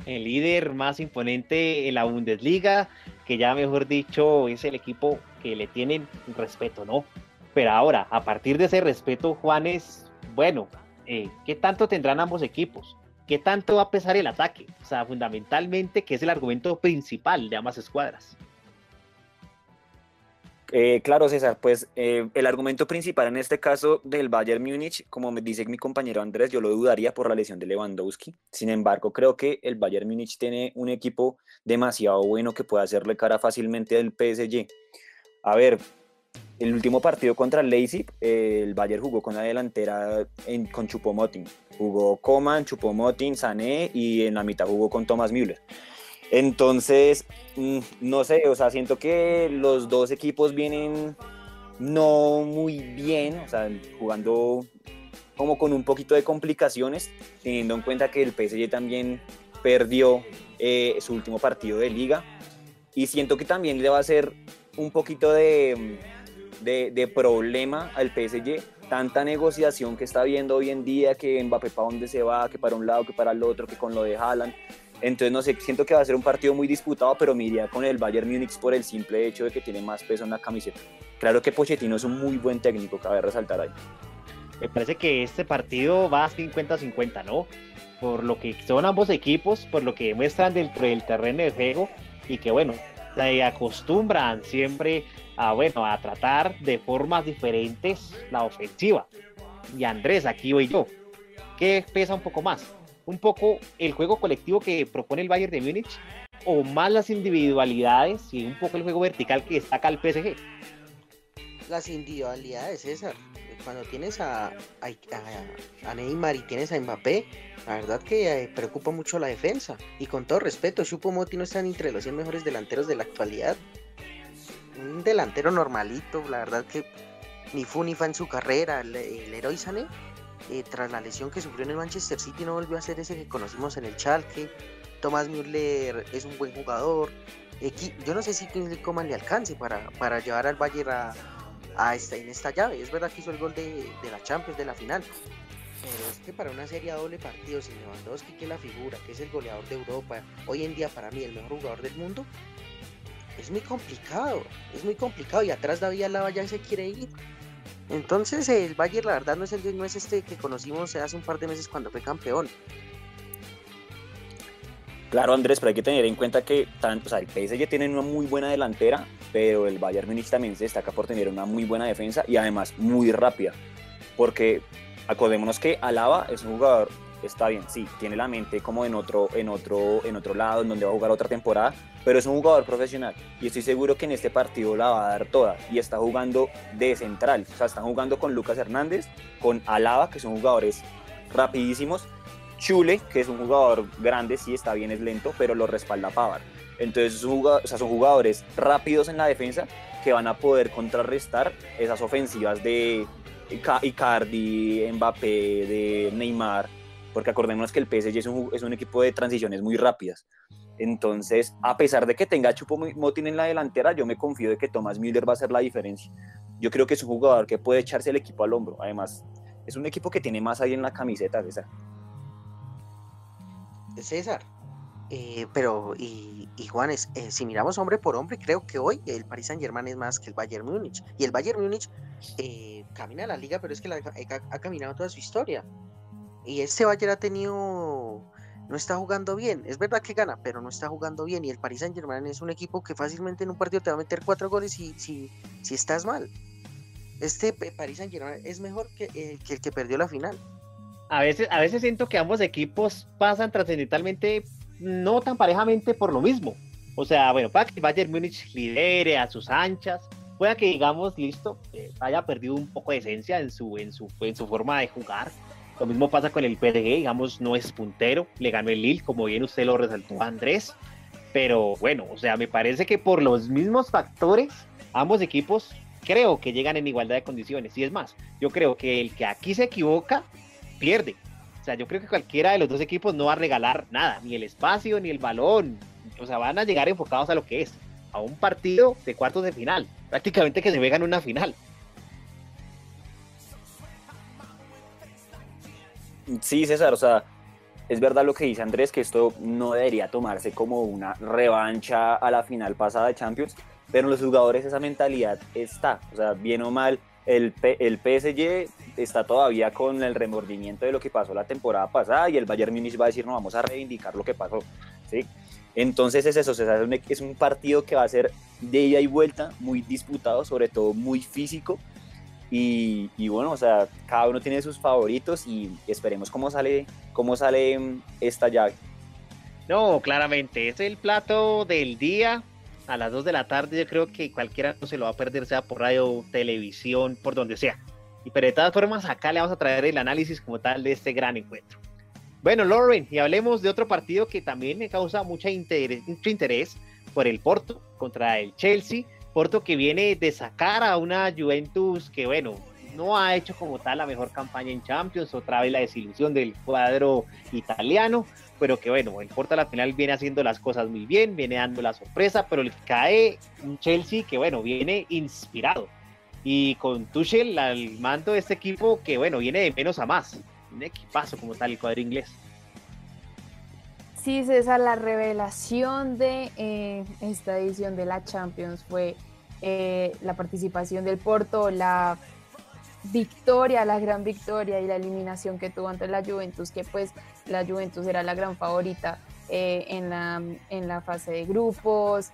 S3: el líder más imponente en la Bundesliga, que ya mejor dicho es el equipo que le tienen respeto, ¿no? Pero ahora, a partir de ese respeto, Juanes, bueno, eh, ¿qué tanto tendrán ambos equipos? ¿Qué tanto va a pesar el ataque? O sea, fundamentalmente, que es el argumento principal de ambas escuadras.
S6: Eh, claro, César, pues eh, el argumento principal en este caso del Bayern Múnich, como me dice mi compañero Andrés, yo lo dudaría por la lesión de Lewandowski. Sin embargo, creo que el Bayern Múnich tiene un equipo demasiado bueno que puede hacerle cara fácilmente al PSG. A ver, el último partido contra el Leipzig, el Bayern jugó con la delantera con Chupomoting. Jugó Coman, Chupomoting, Sané y en la mitad jugó con Thomas Müller. Entonces, mm, no sé, o sea, siento que los dos equipos vienen no muy bien, o sea, jugando como con un poquito de complicaciones, teniendo en cuenta que el PSG también perdió eh, su último partido de liga. Y siento que también le va a hacer un poquito de, de, de problema al PSG tanta negociación que está viendo hoy en día, que Mbappé para dónde se va, que para un lado, que para el otro, que con lo de Haaland. Entonces, no sé, siento que va a ser un partido muy disputado, pero me iría con el Bayern Múnich por el simple hecho de que tiene más peso en la camiseta. Claro que Pochettino es un muy buen técnico, cabe resaltar ahí.
S3: Me parece que este partido va a 50-50, ¿no? Por lo que son ambos equipos, por lo que demuestran dentro del terreno de juego y que, bueno, se acostumbran siempre a, bueno, a tratar de formas diferentes la ofensiva. Y Andrés, aquí voy yo. ¿Qué pesa un poco más? un poco el juego colectivo que propone el Bayern de Múnich o más las individualidades y un poco el juego vertical que destaca el PSG?
S4: Las individualidades, César. Cuando tienes a, a, Neymar y tienes a Mbappé, la verdad que eh, preocupa mucho la defensa. Y con todo respeto, Moti no está entre los 100 mejores delanteros de la actualidad. Un delantero normalito, la verdad que ni fu ni fa en su carrera. El, el eh, tras la lesión que sufrió en el Manchester City no volvió a ser ese que conocimos en el Schalke. Tomás Müller es un buen jugador. yo no sé si Coman le alcance para, para llevar al Bayern a, a esta, en esta llave. Es verdad que hizo el gol de, de la Champions de la final. Pero es que para una serie a doble partido sin Lewandowski, que es la figura, que es el goleador de Europa, hoy en día para mí el mejor jugador del mundo, es muy complicado. Es muy complicado y atrás David Alaba ya se quiere ir. Entonces el Bayern la verdad no es este que conocimos hace un par de meses cuando fue campeón.
S6: Claro, Andrés, pero hay que tener en cuenta que tanto, o sea, el PSG tiene una muy buena delantera, pero el Bayern Munich también se destaca por tener una muy buena defensa y además muy rápida. Porque acordémonos que Alaba es un jugador, está bien, sí, tiene la mente como en otro, en otro, en otro lado, en donde va a jugar otra temporada, pero es un jugador profesional y estoy seguro que en este partido la va a dar toda y está jugando de central, o sea, están jugando con Lucas Hernández, con Alaba, que son jugadores rapidísimos, Chule, que es un jugador grande, sí está bien, es lento, pero lo respalda Pavar. Entonces son jugadores rápidos en la defensa que van a poder contrarrestar esas ofensivas de Icardi, Mbappé, de Neymar, porque acordémonos que el PSG es un, equipo de transiciones muy rápidas. Entonces, a pesar de que tenga a Chupomotín en la delantera, yo me confío de que Tomás Müller va a hacer la diferencia. Yo creo que es un jugador que puede echarse el equipo al hombro. Además, es un equipo que tiene más ahí en la camiseta, César.
S4: César, eh, pero y, Juanes, eh, si miramos hombre por hombre, creo que hoy el Paris Saint Germain es más que el Bayern Múnich. Y el Bayern Múnich eh, camina la liga, pero es que la, ha, ha, caminado toda su historia. Y este Bayern ha tenido no está jugando bien. Es verdad que gana, pero no está jugando bien. Y el Paris Saint Germain es un equipo que fácilmente en un partido te va a meter cuatro goles si, si, estás mal. Este Paris Saint Germain es mejor que, el que perdió la final.
S3: A veces, a veces siento que ambos equipos pasan trascendentalmente no tan parejamente por lo mismo. O sea, bueno, para que Bayern Múnich lidere a sus anchas, pueda que digamos, listo, eh, haya perdido un poco de esencia en su, en, su, en su forma de jugar. Lo mismo pasa con el PDG, digamos, no es puntero, le ganó el Lille, como bien usted lo resaltó Andrés. Pero bueno, o sea, me parece que por los mismos factores, ambos equipos creo que llegan en igualdad de condiciones. Y es más, yo creo que el que aquí se equivoca, pierde. O sea, yo creo que cualquiera de los dos equipos no va a regalar nada, ni el espacio, ni el balón. O sea, van a llegar enfocados a lo que es, a un partido de cuartos de final. Prácticamente que se vean una final.
S6: Sí, César, o sea, es verdad lo que dice Andrés, que esto no debería tomarse como una revancha a la final pasada de Champions, pero en los jugadores esa mentalidad está, o sea, bien o mal, el, el PSG está todavía con el remordimiento de lo que pasó la temporada pasada y el Bayern Munich va a decir, no, vamos a reivindicar lo que pasó, ¿sí? Entonces es eso, es un partido que va a ser de ida y vuelta, muy disputado, sobre todo muy físico, y, bueno, o sea, cada uno tiene sus favoritos y esperemos cómo sale, cómo sale esta llave.
S3: No, claramente, es el plato del día a las 2 de la tarde. Yo creo que cualquiera no se lo va a perder, sea por radio, televisión, por donde sea. Y pero de todas formas, acá le vamos a traer el análisis como tal de este gran encuentro. Bueno, Lauren, y hablemos de otro partido que también me causa mucha mucho interés por el Porto contra el Chelsea. Porto que viene de sacar a una Juventus que, bueno, no ha hecho como tal la mejor campaña en Champions, otra vez la desilusión del cuadro italiano, pero que bueno, el Porto a la final viene haciendo las cosas muy bien, viene dando la sorpresa, pero le cae un Chelsea que bueno, viene inspirado. Y con Tuchel al mando de este equipo que bueno, viene de menos a más. Un equipazo como tal el cuadro inglés.
S5: Sí, César, la revelación de eh, esta edición de la Champions fue eh, la participación del Porto, la victoria, la gran victoria y la eliminación que tuvo ante la Juventus, que pues la Juventus era la gran favorita eh, en, la, en la fase de grupos.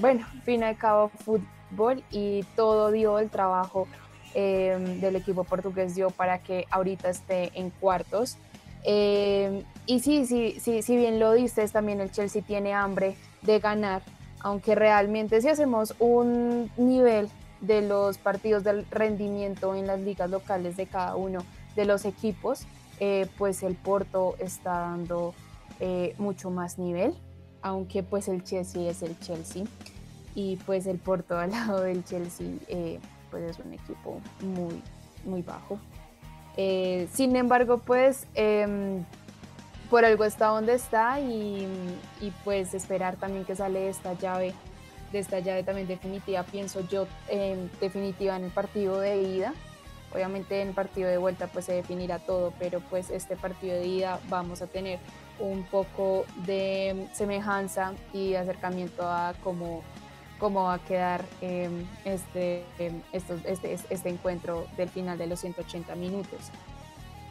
S5: bueno, fin al cabo fútbol y todo dio el trabajo del equipo portugués dio para que ahorita esté en cuartos. Eh, y sí, sí, sí, si bien lo dices, también el Chelsea tiene hambre de ganar, aunque realmente si hacemos un nivel de los partidos del rendimiento en las ligas locales de cada uno de los equipos, eh, pues el Porto está dando eh, mucho más nivel, aunque pues el Chelsea es el Chelsea y pues el Porto al lado del Chelsea pues es un equipo muy, muy bajo. Eh, sin embargo, pues em, por algo está donde está y, pues esperar también que sale esta llave, de esta llave también definitiva, pienso yo, em, definitiva en el partido de ida. Obviamente en el partido de vuelta pues se definirá todo, pero pues este partido de ida vamos a tener un poco de semejanza y acercamiento a cómo cómo va a quedar em, este, em, este, este, encuentro del final de los 180 minutos.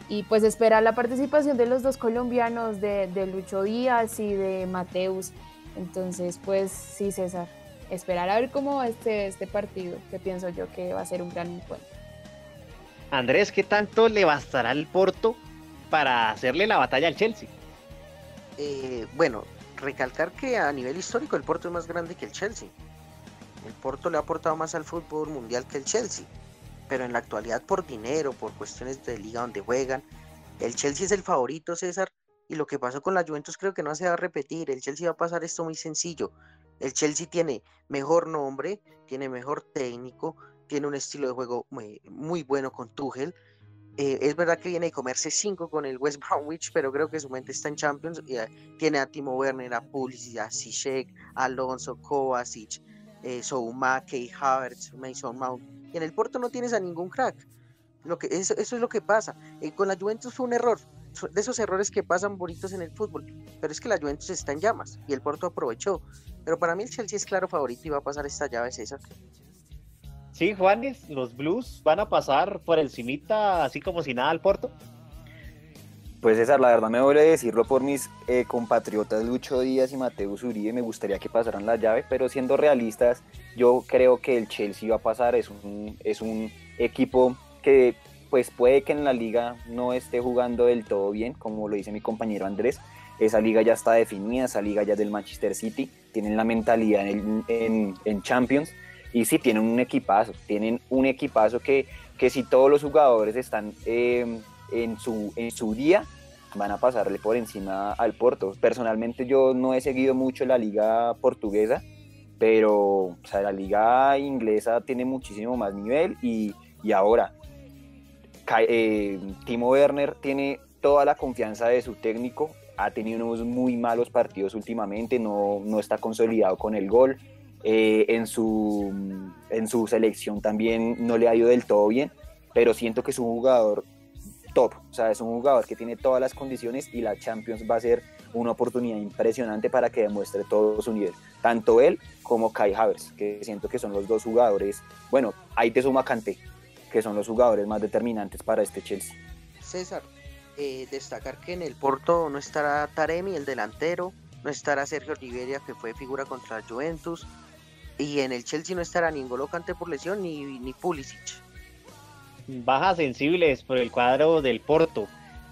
S5: Y pues esperar la participación de los dos colombianos, de, Lucho Díaz y de Mateus. Entonces, pues sí, César, esperar a ver cómo va este, este partido, que pienso yo que va a ser un gran encuentro.
S3: Andrés, ¿qué tanto le bastará al Porto para hacerle la batalla al Chelsea?
S4: Eh, bueno, recalcar que a nivel histórico el Porto es más grande que el Chelsea. El Porto le ha aportado más al fútbol mundial que el Chelsea, pero en la actualidad por dinero, por cuestiones de liga donde juegan, el Chelsea es el favorito, César, y lo que pasó con la Juventus creo que no se va a repetir. El Chelsea va a pasar esto muy sencillo. El Chelsea tiene mejor nombre, tiene mejor técnico, tiene un estilo de juego muy, bueno con Tuchel. Eh, es verdad que viene a comerse cinco con el West Bromwich, pero creo que su mente está en Champions. Eh, tiene a Timo Werner, a Pulisic, a Ziyech, Alonso, Kovacic, eh, Souma, Key Havertz, Mason Mount. Y en el Porto no tienes a ningún crack. Lo que, eso, eso es lo que pasa. Eh, con la Juventus fue un error. De esos errores que pasan bonitos en el fútbol. Pero es que la Juventus está en llamas y el Porto aprovechó. Pero para mí el Chelsea es claro favorito y va a pasar esta llave César.
S3: Sí, Juanes, los Blues van a pasar por el cimita así como si nada al Porto.
S6: Pues César, la verdad me duele decirlo por mis eh, compatriotas Lucho Díaz y Mateus Uribe, me gustaría que pasaran la llave, pero siendo realistas, yo creo que el Chelsea va a pasar, es un, es un equipo que pues puede que en la liga no esté jugando del todo bien, como lo dice mi compañero Andrés, esa liga ya está definida, esa liga ya del Manchester City, tienen la mentalidad en, Champions y sí, tienen un equipazo, tienen un equipazo que, que si todos los jugadores están eh, en, su, en su día, van a pasarle por encima al Porto. Personalmente yo no he seguido mucho la liga portuguesa, pero o sea, la liga inglesa tiene muchísimo más nivel y, y ahora eh, Timo Werner tiene toda la confianza de su técnico, ha tenido unos muy malos partidos últimamente, no, no está consolidado con el gol. Eh, en, su, en su selección también no le ha ido del todo bien, pero siento que es un jugador top, o sea, es un jugador que tiene todas las condiciones y la Champions va a ser una oportunidad impresionante para que demuestre todo su nivel, tanto él como Kai Havertz, que siento que son los dos jugadores, bueno, ahí te suma Kanté, que son los jugadores más determinantes para este Chelsea.
S4: César, eh, destacar que en el Porto no estará Taremi, el delantero, no estará Sergio Oliveria, que fue figura contra Juventus, y en el Chelsea no estará ni Kanté por lesión ni, ni Pulisic
S3: bajas sensibles por el cuadro del Porto.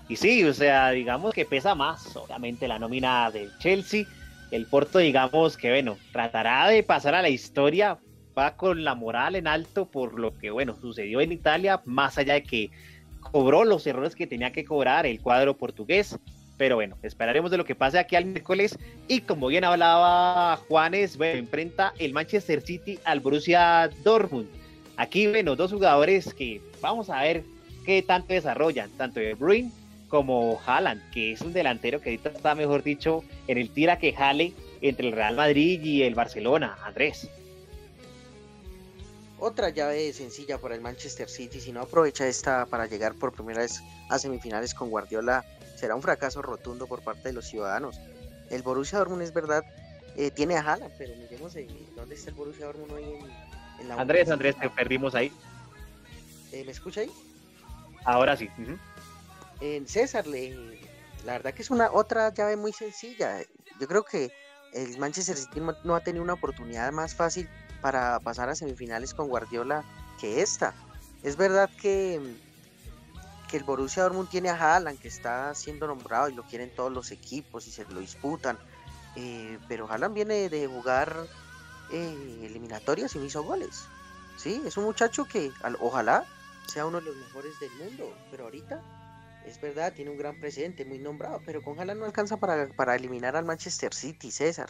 S3: Y sí, o sea, digamos que pesa más, obviamente, la nómina del Chelsea. El Porto, digamos que, bueno, tratará de pasar a la historia, va con la moral en alto por lo que, bueno, sucedió en Italia, más allá de que cobró los errores que tenía que cobrar el cuadro portugués. Pero bueno, esperaremos de lo que pase aquí al miércoles. Y como bien hablaba Juanes, bueno, enfrenta el Manchester City al Borussia Dortmund. Aquí, bueno, dos jugadores que vamos a ver qué tanto desarrollan, tanto De Bruyne como Haaland, que es un delantero que ahorita está, mejor dicho, en el tira que jale entre el Real Madrid y el Barcelona, Andrés.
S4: Otra llave sencilla para el Manchester City, si no aprovecha esta para llegar por primera vez a semifinales con Guardiola, será un fracaso rotundo por parte de los ciudadanos. El Borussia Dortmund es verdad, eh, tiene a Haaland, pero miremos dónde está el Borussia Dortmund hoy en,
S3: Andrés, Andrés, te perdimos ahí.
S4: Eh, ¿Me escucha ahí?
S3: Ahora sí.
S4: En César, le, la verdad que es una otra llave muy sencilla. Yo creo que el Manchester City no ha tenido una oportunidad más fácil para pasar a semifinales con Guardiola que esta. Es verdad que, que el Borussia Dortmund tiene a Haaland que está siendo nombrado y lo quieren todos los equipos y se lo disputan. Eh, pero Haaland viene de jugar eh, eliminatorias y no hizo goles. Sí, es un muchacho que ojalá sea uno de los mejores del mundo, pero ahorita es verdad, tiene un gran presente, muy nombrado, pero con ojalá no alcanza para, para eliminar al Manchester City, César.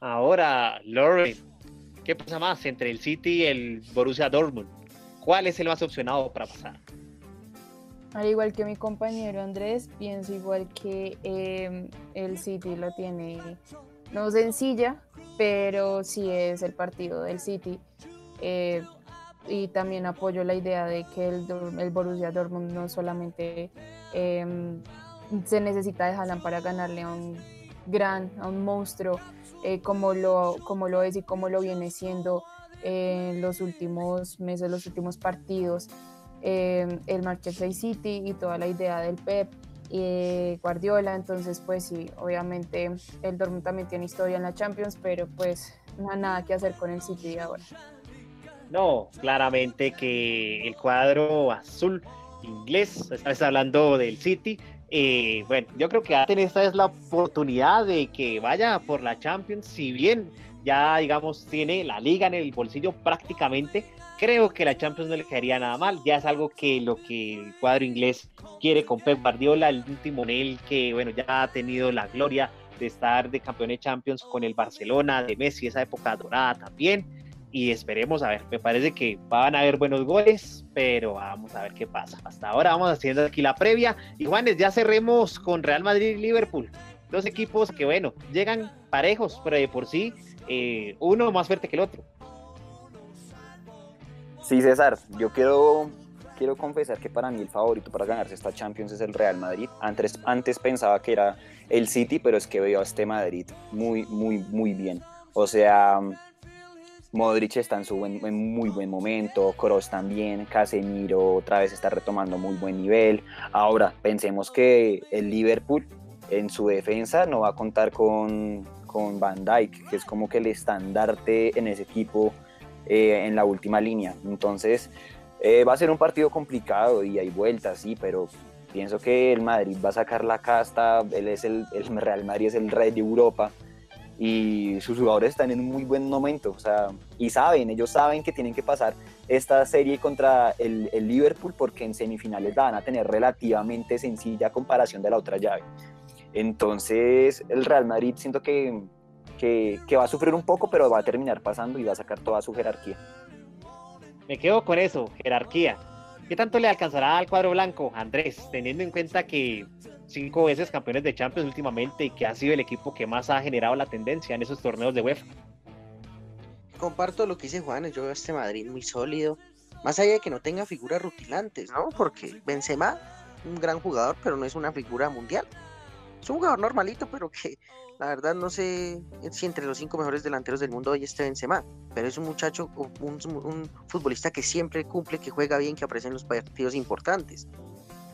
S3: Ahora, Lauren, ¿qué pasa más entre el City y el Borussia Dortmund? ¿Cuál es el más opcionado para pasar?
S5: Al igual que mi compañero Andrés, pienso igual que em, el City lo tiene no sencilla, pero sí es el partido del City. Eh, y también apoyo la idea de que el, Borussia Dortmund no solamente em, se necesita de Haaland para ganarle a un gran, a un monstruo eh, como, lo, como lo es y como lo viene siendo en los últimos meses, los últimos partidos, em, el Manchester City y toda la idea del Pep y Guardiola, entonces pues sí, obviamente el Dortmund también tiene historia en la Champions, pero pues no nada que hacer con el City ahora.
S3: No, claramente que el cuadro azul inglés, estás hablando del City, eh, bueno, yo creo que esta es la oportunidad de que vaya por la Champions, si bien ya digamos tiene la liga en el bolsillo prácticamente, creo que la Champions no le quedaría nada mal. Ya es algo que lo que el cuadro inglés quiere con Pep Guardiola, el último él que bueno ya ha tenido la gloria de estar de campeón de Champions con el Barcelona, de Messi, esa época dorada también. Y esperemos a ver, me parece que van a haber buenos goles, pero vamos a ver qué pasa. Hasta ahora vamos haciendo aquí la previa. Y Juanes, ya cerremos con Real Madrid y Liverpool. Dos equipos que, bueno, llegan parejos, pero de por sí, eh, uno más fuerte que el otro.
S6: Sí, César, yo quiero, quiero confesar que para mí el favorito para ganarse esta Champions es el Real Madrid. Antes, antes pensaba que era el City, pero es que veo a este Madrid muy, muy, muy bien. O sea, Modric está en su en muy buen momento, Kroos también, Casemiro otra vez está retomando muy buen nivel. Ahora, pensemos que el Liverpool en su defensa no va a contar con, con Van Dijk, que es como que el estandarte en ese equipo eh, en la última línea. Entonces, eh, va a ser un partido complicado y hay vueltas, sí, pero Pienso que el Madrid va a sacar la casta, él es el, el Real Madrid es el rey de Europa y sus jugadores están en un muy buen momento, o sea, y saben, ellos saben que tienen que pasar esta serie contra el, el Liverpool porque en semifinales la van a tener relativamente sencilla comparación de la otra llave. Entonces, el Real Madrid siento que, que, que va a sufrir un poco, pero va a terminar pasando y va a sacar toda su jerarquía.
S3: Me quedo con eso, jerarquía. ¿Qué tanto le alcanzará al cuadro blanco, Andrés, teniendo en cuenta que cinco veces campeones de Champions últimamente y que ha sido el equipo que más ha generado la tendencia en esos torneos de UEFA?
S4: Comparto lo que dice Juan, yo veo este Madrid muy sólido, más allá de que no tenga figuras rutilantes, ¿no? Porque Benzema, un gran jugador, pero no es una figura mundial. Es un jugador normalito, pero que la verdad no sé si entre los cinco mejores delanteros del mundo hoy esté Benzema, pero es un muchacho, un, futbolista que siempre cumple, que juega bien, que aparece en los partidos importantes.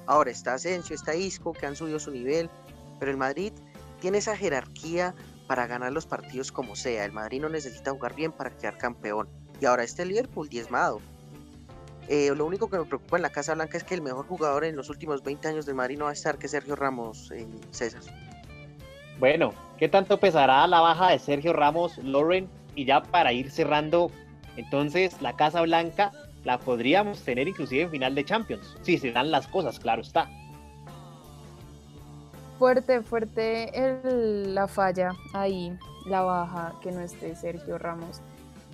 S4: Ahora está Asensio, está Isco, que han subido su nivel, pero el Madrid tiene esa jerarquía para ganar los partidos como sea. El Madrid no necesita jugar bien para quedar campeón. Y ahora este Liverpool diezmado. Eh, lo único que me preocupa en la Casa Blanca es que el mejor jugador en los últimos 20 años del Madrid no va a estar que Sergio Ramos, eh, César.
S3: Bueno, ¿qué tanto pesará la baja de Sergio Ramos, Lauren? Y ya para ir cerrando, entonces la Casa Blanca la podríamos tener inclusive en final de Champions, si se dan las cosas, claro está.
S5: Fuerte, fuerte la falla ahí, la baja que no esté Sergio Ramos.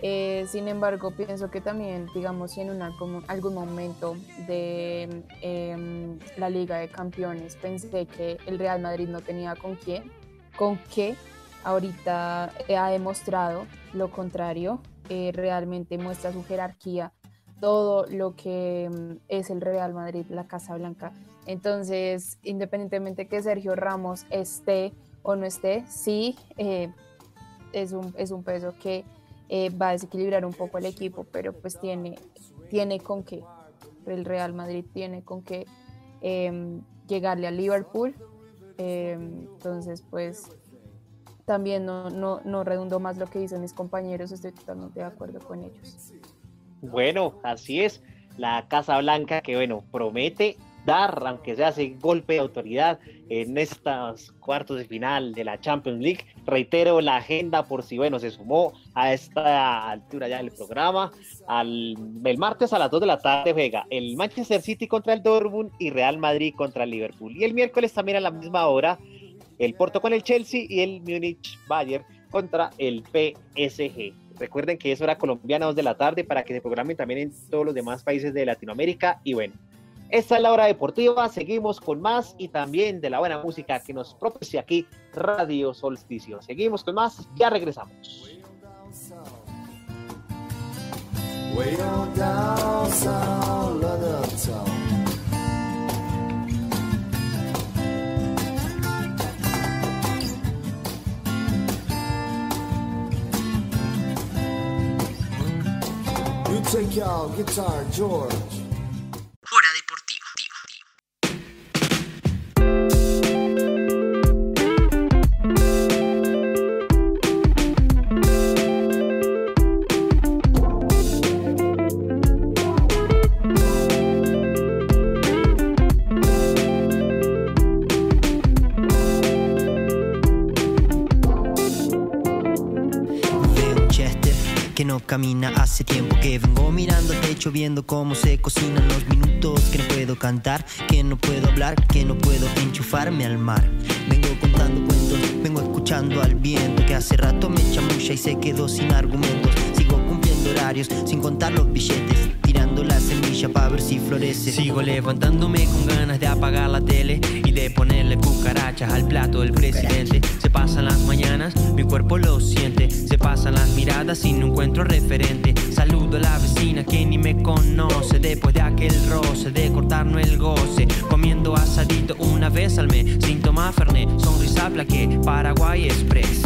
S5: Eh, sin embargo, pienso que también, digamos, si en algún momento de em, la Liga de Campeones pensé que el Real Madrid no tenía con quién, con qué ahorita ha demostrado lo contrario, eh, realmente muestra su jerarquía, todo lo que mm, es el Real Madrid, la Casa Blanca. Entonces, independientemente que Sergio Ramos esté o no esté, sí, eh, es, un, es un peso que eh, va a desequilibrar un poco el equipo, pero pues tiene, tiene con qué. El Real Madrid tiene con qué em, llegarle a Liverpool Em, entonces, pues también no, no, no redundo más lo que dicen mis compañeros, estoy totalmente de acuerdo con ellos.
S3: Bueno, así es. La Casa Blanca que, bueno, promete dar, aunque sea ese golpe de autoridad en estos cuartos de final de la Champions League. Reitero la agenda por si, bueno, se sumó a esta altura ya del programa. Al, el martes a las 2 de la tarde juega el Manchester City contra el Dortmund y Real Madrid contra el Liverpool. Y el miércoles también a la misma hora el Porto con el Chelsea y el Munich Bayern contra el PSG. Recuerden que es hora colombiana 2 de la tarde para que se programen también en todos los demás países de Latinoamérica. Y bueno, esta es la hora deportiva, seguimos con más y también de la buena música que nos propicia aquí Radio Solsticio. Seguimos con más, ya regresamos.
S9: Hace tiempo que vengo mirando el techo viendo cómo se cocinan los minutos que no puedo cantar, que no puedo hablar, que no puedo enchufarme al mar. Vengo contando cuentos, vengo escuchando al viento que hace rato me chamucha y se quedó sin argumentos. Sigo cumpliendo horarios sin contar los billetes la semilla para ver si florece. Sigo levantándome con ganas de apagar la tele y de ponerle cucarachas al plato del presidente. Se pasan las mañanas, mi cuerpo lo siente. Se pasan las miradas y no encuentro referente. Saludo a la vecina que ni me conoce. Después de aquel roce de cortarnos el goce. Comiendo asadito una vez al mes. Sin tomar fernet, sonrisa plaque, Paraguay Express.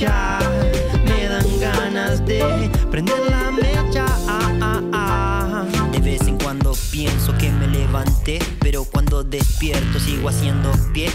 S9: Me dan ganas de prender la mecha. De vez en cuando pienso que me levanté, pero cuando despierto sigo haciendo pie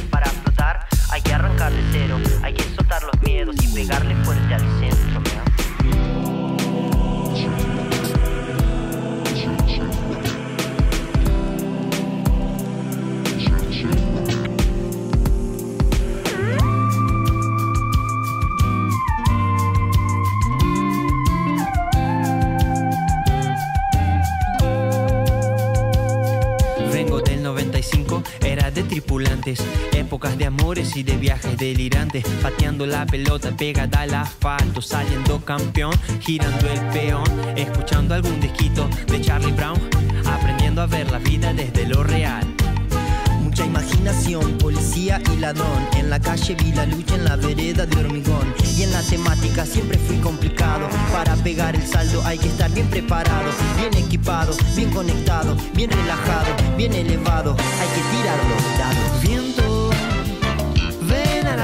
S9: delirantes, pateando la pelota pegada al asfalto, saliendo campeón, girando el peón, escuchando algún disquito de Charlie Brown, aprendiendo a ver la vida desde lo real. Mucha imaginación, policía y ladrón. En la calle vi la lucha en la vereda de hormigón. Y en la temática siempre fui complicado. Para pegar el saldo hay que estar bien preparado, bien equipado, bien conectado, bien relajado, bien elevado. Hay que tirar los dados. Viento,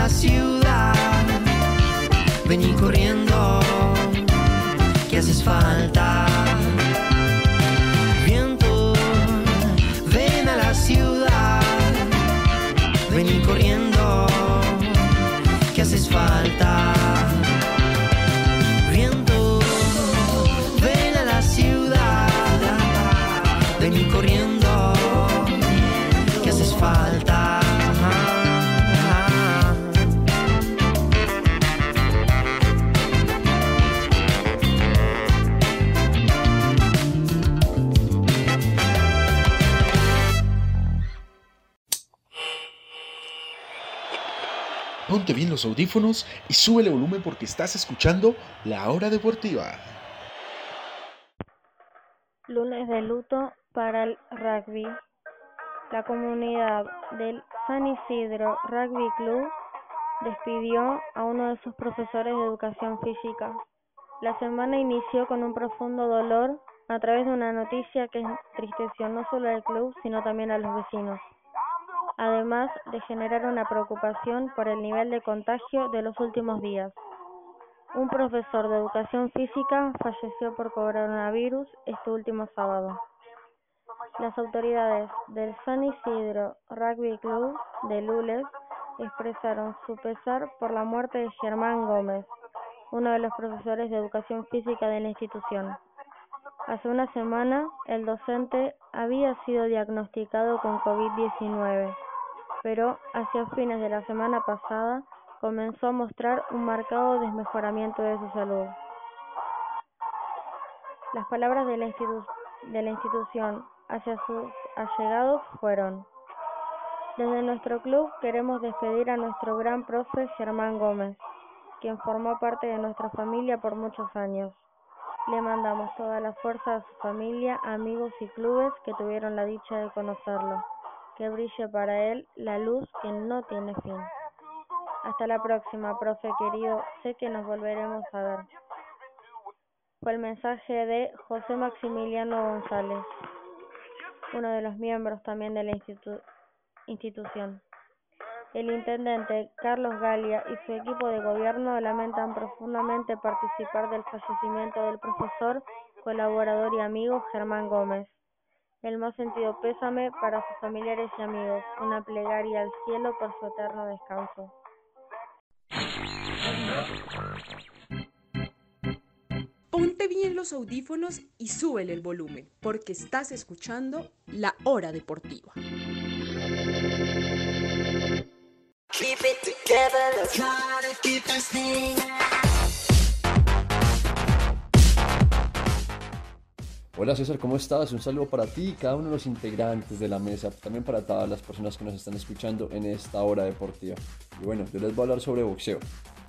S9: ciudad. Vení corriendo, que haces falta. Viento, ven a la ciudad. Vení corriendo, que haces falta.
S1: Bien los audífonos y sube el volumen porque estás escuchando La Hora Deportiva.
S10: Lunes de luto para el rugby. La comunidad del San Isidro Rugby Club despidió a uno de sus profesores de educación física. La semana inició con un profundo dolor a través de una noticia que entristeció no solo al club, sino también a los vecinos. Además de generar una preocupación por el nivel de contagio de los últimos días. Un profesor de educación física falleció por coronavirus este último sábado. Las autoridades del San Isidro Rugby Club de Lules expresaron su pesar por la muerte de Germán Gómez, uno de los profesores de educación física de la institución. Hace una semana, el docente había sido diagnosticado con COVID-19, pero hacia fines de la semana pasada comenzó a mostrar un marcado desmejoramiento de su salud. Las palabras de la, de la institución hacia sus allegados fueron, desde nuestro club queremos despedir a nuestro gran profe Germán Gómez, quien formó parte de nuestra familia por muchos años. Le mandamos toda la fuerza a su familia, amigos y clubes que tuvieron la dicha de conocerlo. Que brille para él la luz que no tiene fin. Hasta la próxima, profe querido. Sé que nos volveremos a ver. Fue el mensaje de José Maximiliano González, uno de los miembros también de la institu- institución. El intendente Carlos Galia y su equipo de gobierno lamentan profundamente participar del fallecimiento del profesor, colaborador y amigo Germán Gómez. El más sentido pésame para sus familiares y amigos, una plegaria al cielo por su eterno descanso.
S2: Ponte bien los audífonos y súbele el volumen, porque estás escuchando La Hora Deportiva.
S11: Keep it together,
S12: Hola César, ¿cómo estás? Un saludo para ti y cada uno de los integrantes de la mesa, también para todas las personas que nos están escuchando en esta hora deportiva. Y bueno, yo les voy a hablar sobre boxeo.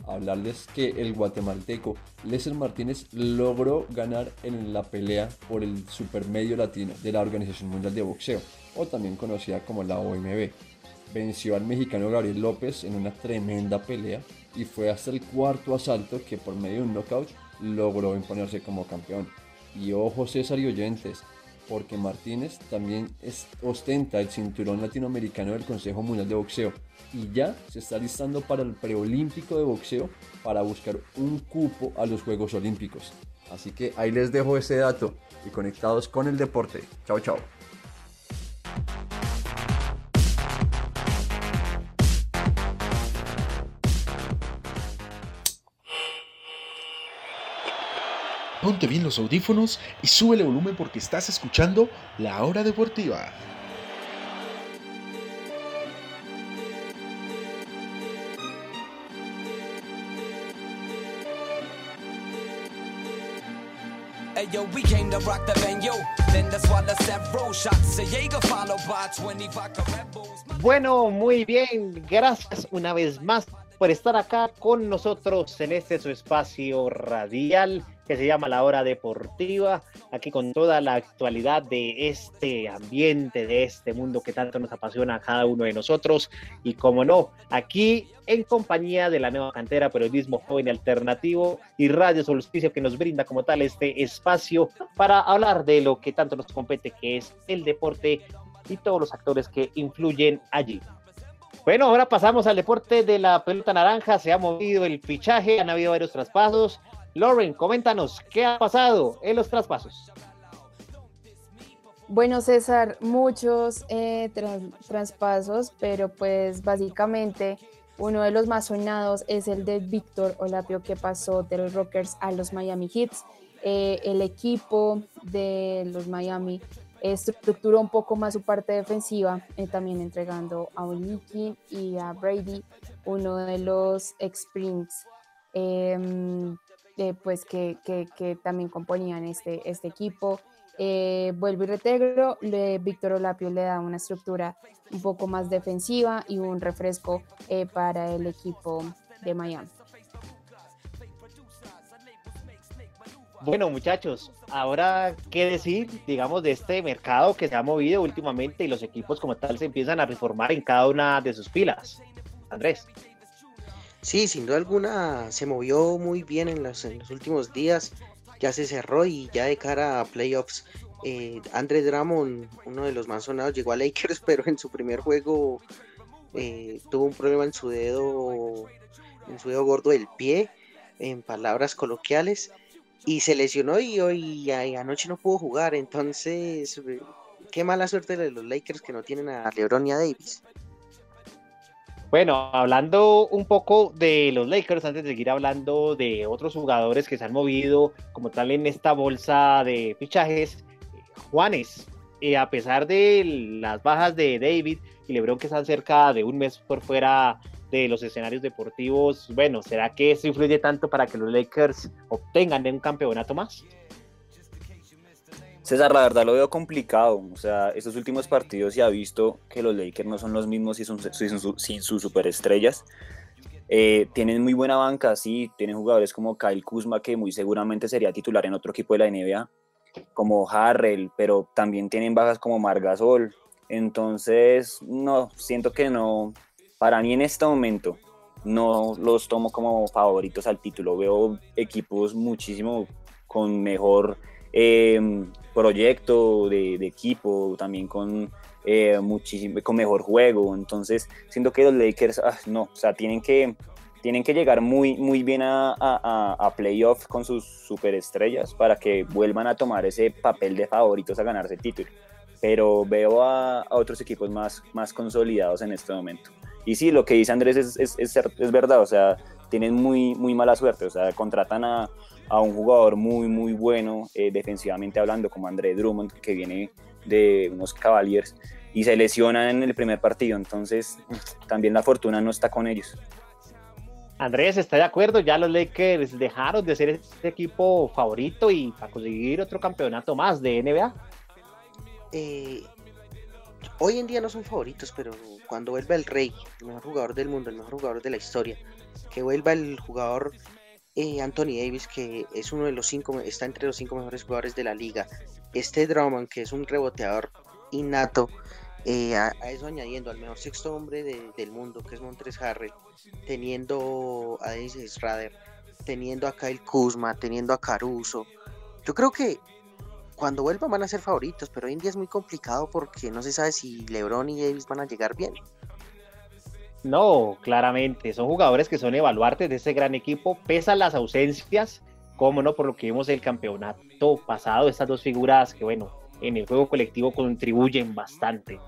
S12: Hablarles que el guatemalteco Lesser Martínez logró ganar en la pelea por el supermedio latino de la Organización Mundial de Boxeo, o también conocida como la OMB. Venció al mexicano Gabriel López en una tremenda pelea y fue hasta el cuarto asalto que por medio de un knockout logró imponerse como campeón. Y ojo César y oyentes, porque Martínez también ostenta el cinturón latinoamericano del Consejo Mundial de Boxeo y ya se está listando para el preolímpico de boxeo para buscar un cupo a los Juegos Olímpicos. Así que ahí les dejo ese dato y conectados con el deporte. Chao, chao.
S1: Ponte bien los audífonos y sube el volumen porque estás escuchando La Hora Deportiva.
S3: Bueno, muy bien, gracias una vez más por estar acá con nosotros en este su espacio radial que se llama La Hora Deportiva, aquí con toda la actualidad de este ambiente, de este mundo que tanto nos apasiona a cada uno de nosotros. Y como no, aquí en compañía de la nueva cantera Periodismo Joven Alternativo y Radio Solsticio que nos brinda como tal este espacio para hablar de lo que tanto nos compete, que es el deporte y todos los actores que influyen allí. Bueno, ahora pasamos al deporte de la pelota naranja. Se ha movido el fichaje, han habido varios traspasos. Lauren, coméntanos, ¿qué ha pasado en los traspasos?
S5: Bueno, César, muchos eh, traspasos, pero pues básicamente uno de los más sonados es el de Víctor Olapio que pasó de los Rockers a los Miami Heats. Eh, el equipo de los Miami estructuró un poco más su parte defensiva, eh, también entregando a Oliki y a Brady, uno de los ex em, pues que, también componían este, este equipo. Eh, vuelvo y retegro, Víctor Olapio le da una estructura un poco más defensiva y un refresco eh, para el equipo de Miami.
S3: Bueno, muchachos, ahora qué decir, digamos, de este mercado que se ha movido últimamente y los equipos como tal se empiezan a reformar en cada una de sus filas. Andrés.
S4: Sí, sin duda alguna se movió muy bien en los, últimos días, ya se cerró y ya de cara a playoffs, eh, Andre Drummond, uno de los más sonados, llegó a Lakers, pero en su primer juego eh, tuvo un problema en su dedo, en su dedo gordo del pie, en palabras coloquiales, y se lesionó y hoy anoche no pudo jugar, entonces qué mala suerte de los Lakers que no tienen a LeBron y a Davis.
S3: Bueno, hablando un poco de los Lakers, antes de seguir hablando de otros jugadores que se han movido como tal en esta bolsa de fichajes, Juanes, eh, a pesar de las bajas de David y Lebron que están cerca de un mes por fuera de los escenarios deportivos, bueno, ¿será que eso influye tanto para que los Lakers obtengan un campeonato más?
S6: César, la verdad lo veo complicado. O sea, estos últimos partidos se ha visto que los Lakers no son los mismos sin, sus superestrellas. Eh, tienen muy buena banca, sí, tienen jugadores como Kyle Kuzma, que muy seguramente sería titular en otro equipo de la NBA, como Harrell, pero también tienen bajas como Margasol. Entonces, no, siento que no, para mí en este momento, no los tomo como favoritos al título. Veo equipos muchísimo con mejor eh, proyecto de, equipo, también con, eh, muchísimo, con mejor juego. Entonces, siento que los Lakers, ah, no, o sea, tienen que, tienen que llegar muy, muy bien a, a, a playoff con sus superestrellas para que vuelvan a tomar ese papel de favoritos a ganarse el título. Pero veo a, otros equipos más, más consolidados en este momento. Y sí, lo que dice Andrés es, es, es, verdad, o sea, tienen muy, muy mala suerte, o sea, contratan a, a un jugador muy, muy bueno eh, defensivamente hablando, como André Drummond, que viene de unos Cavaliers, y se lesiona en el primer partido. Entonces, también la fortuna no está con ellos.
S3: Andrés, ¿está de acuerdo? Ya los Lakers dejaron de ser este equipo favorito y para conseguir otro campeonato más de NBA.
S4: Eh, hoy en día no son favoritos, pero cuando vuelva el rey, el mejor jugador del mundo, el mejor jugador de la historia, que vuelva el jugador eh, Anthony Davis, que es uno de los cinco, está entre los cinco mejores jugadores de la liga. Este Drummond, que es un reboteador innato, eh, a, eso añadiendo al mejor sexto hombre del mundo, que es Montres Harrell, teniendo a Dennis Schrader, teniendo a Kyle Kuzma, teniendo a Caruso. Yo creo que cuando vuelvan van a ser favoritos, pero hoy en día es muy complicado porque no se sabe si LeBron y Davis van a llegar bien.
S3: No, claramente, son jugadores que son evaluartes de ese gran equipo, pesan las ausencias, como no, por lo que vimos el campeonato pasado, estas dos figuras que, bueno, en el juego colectivo contribuyen bastante.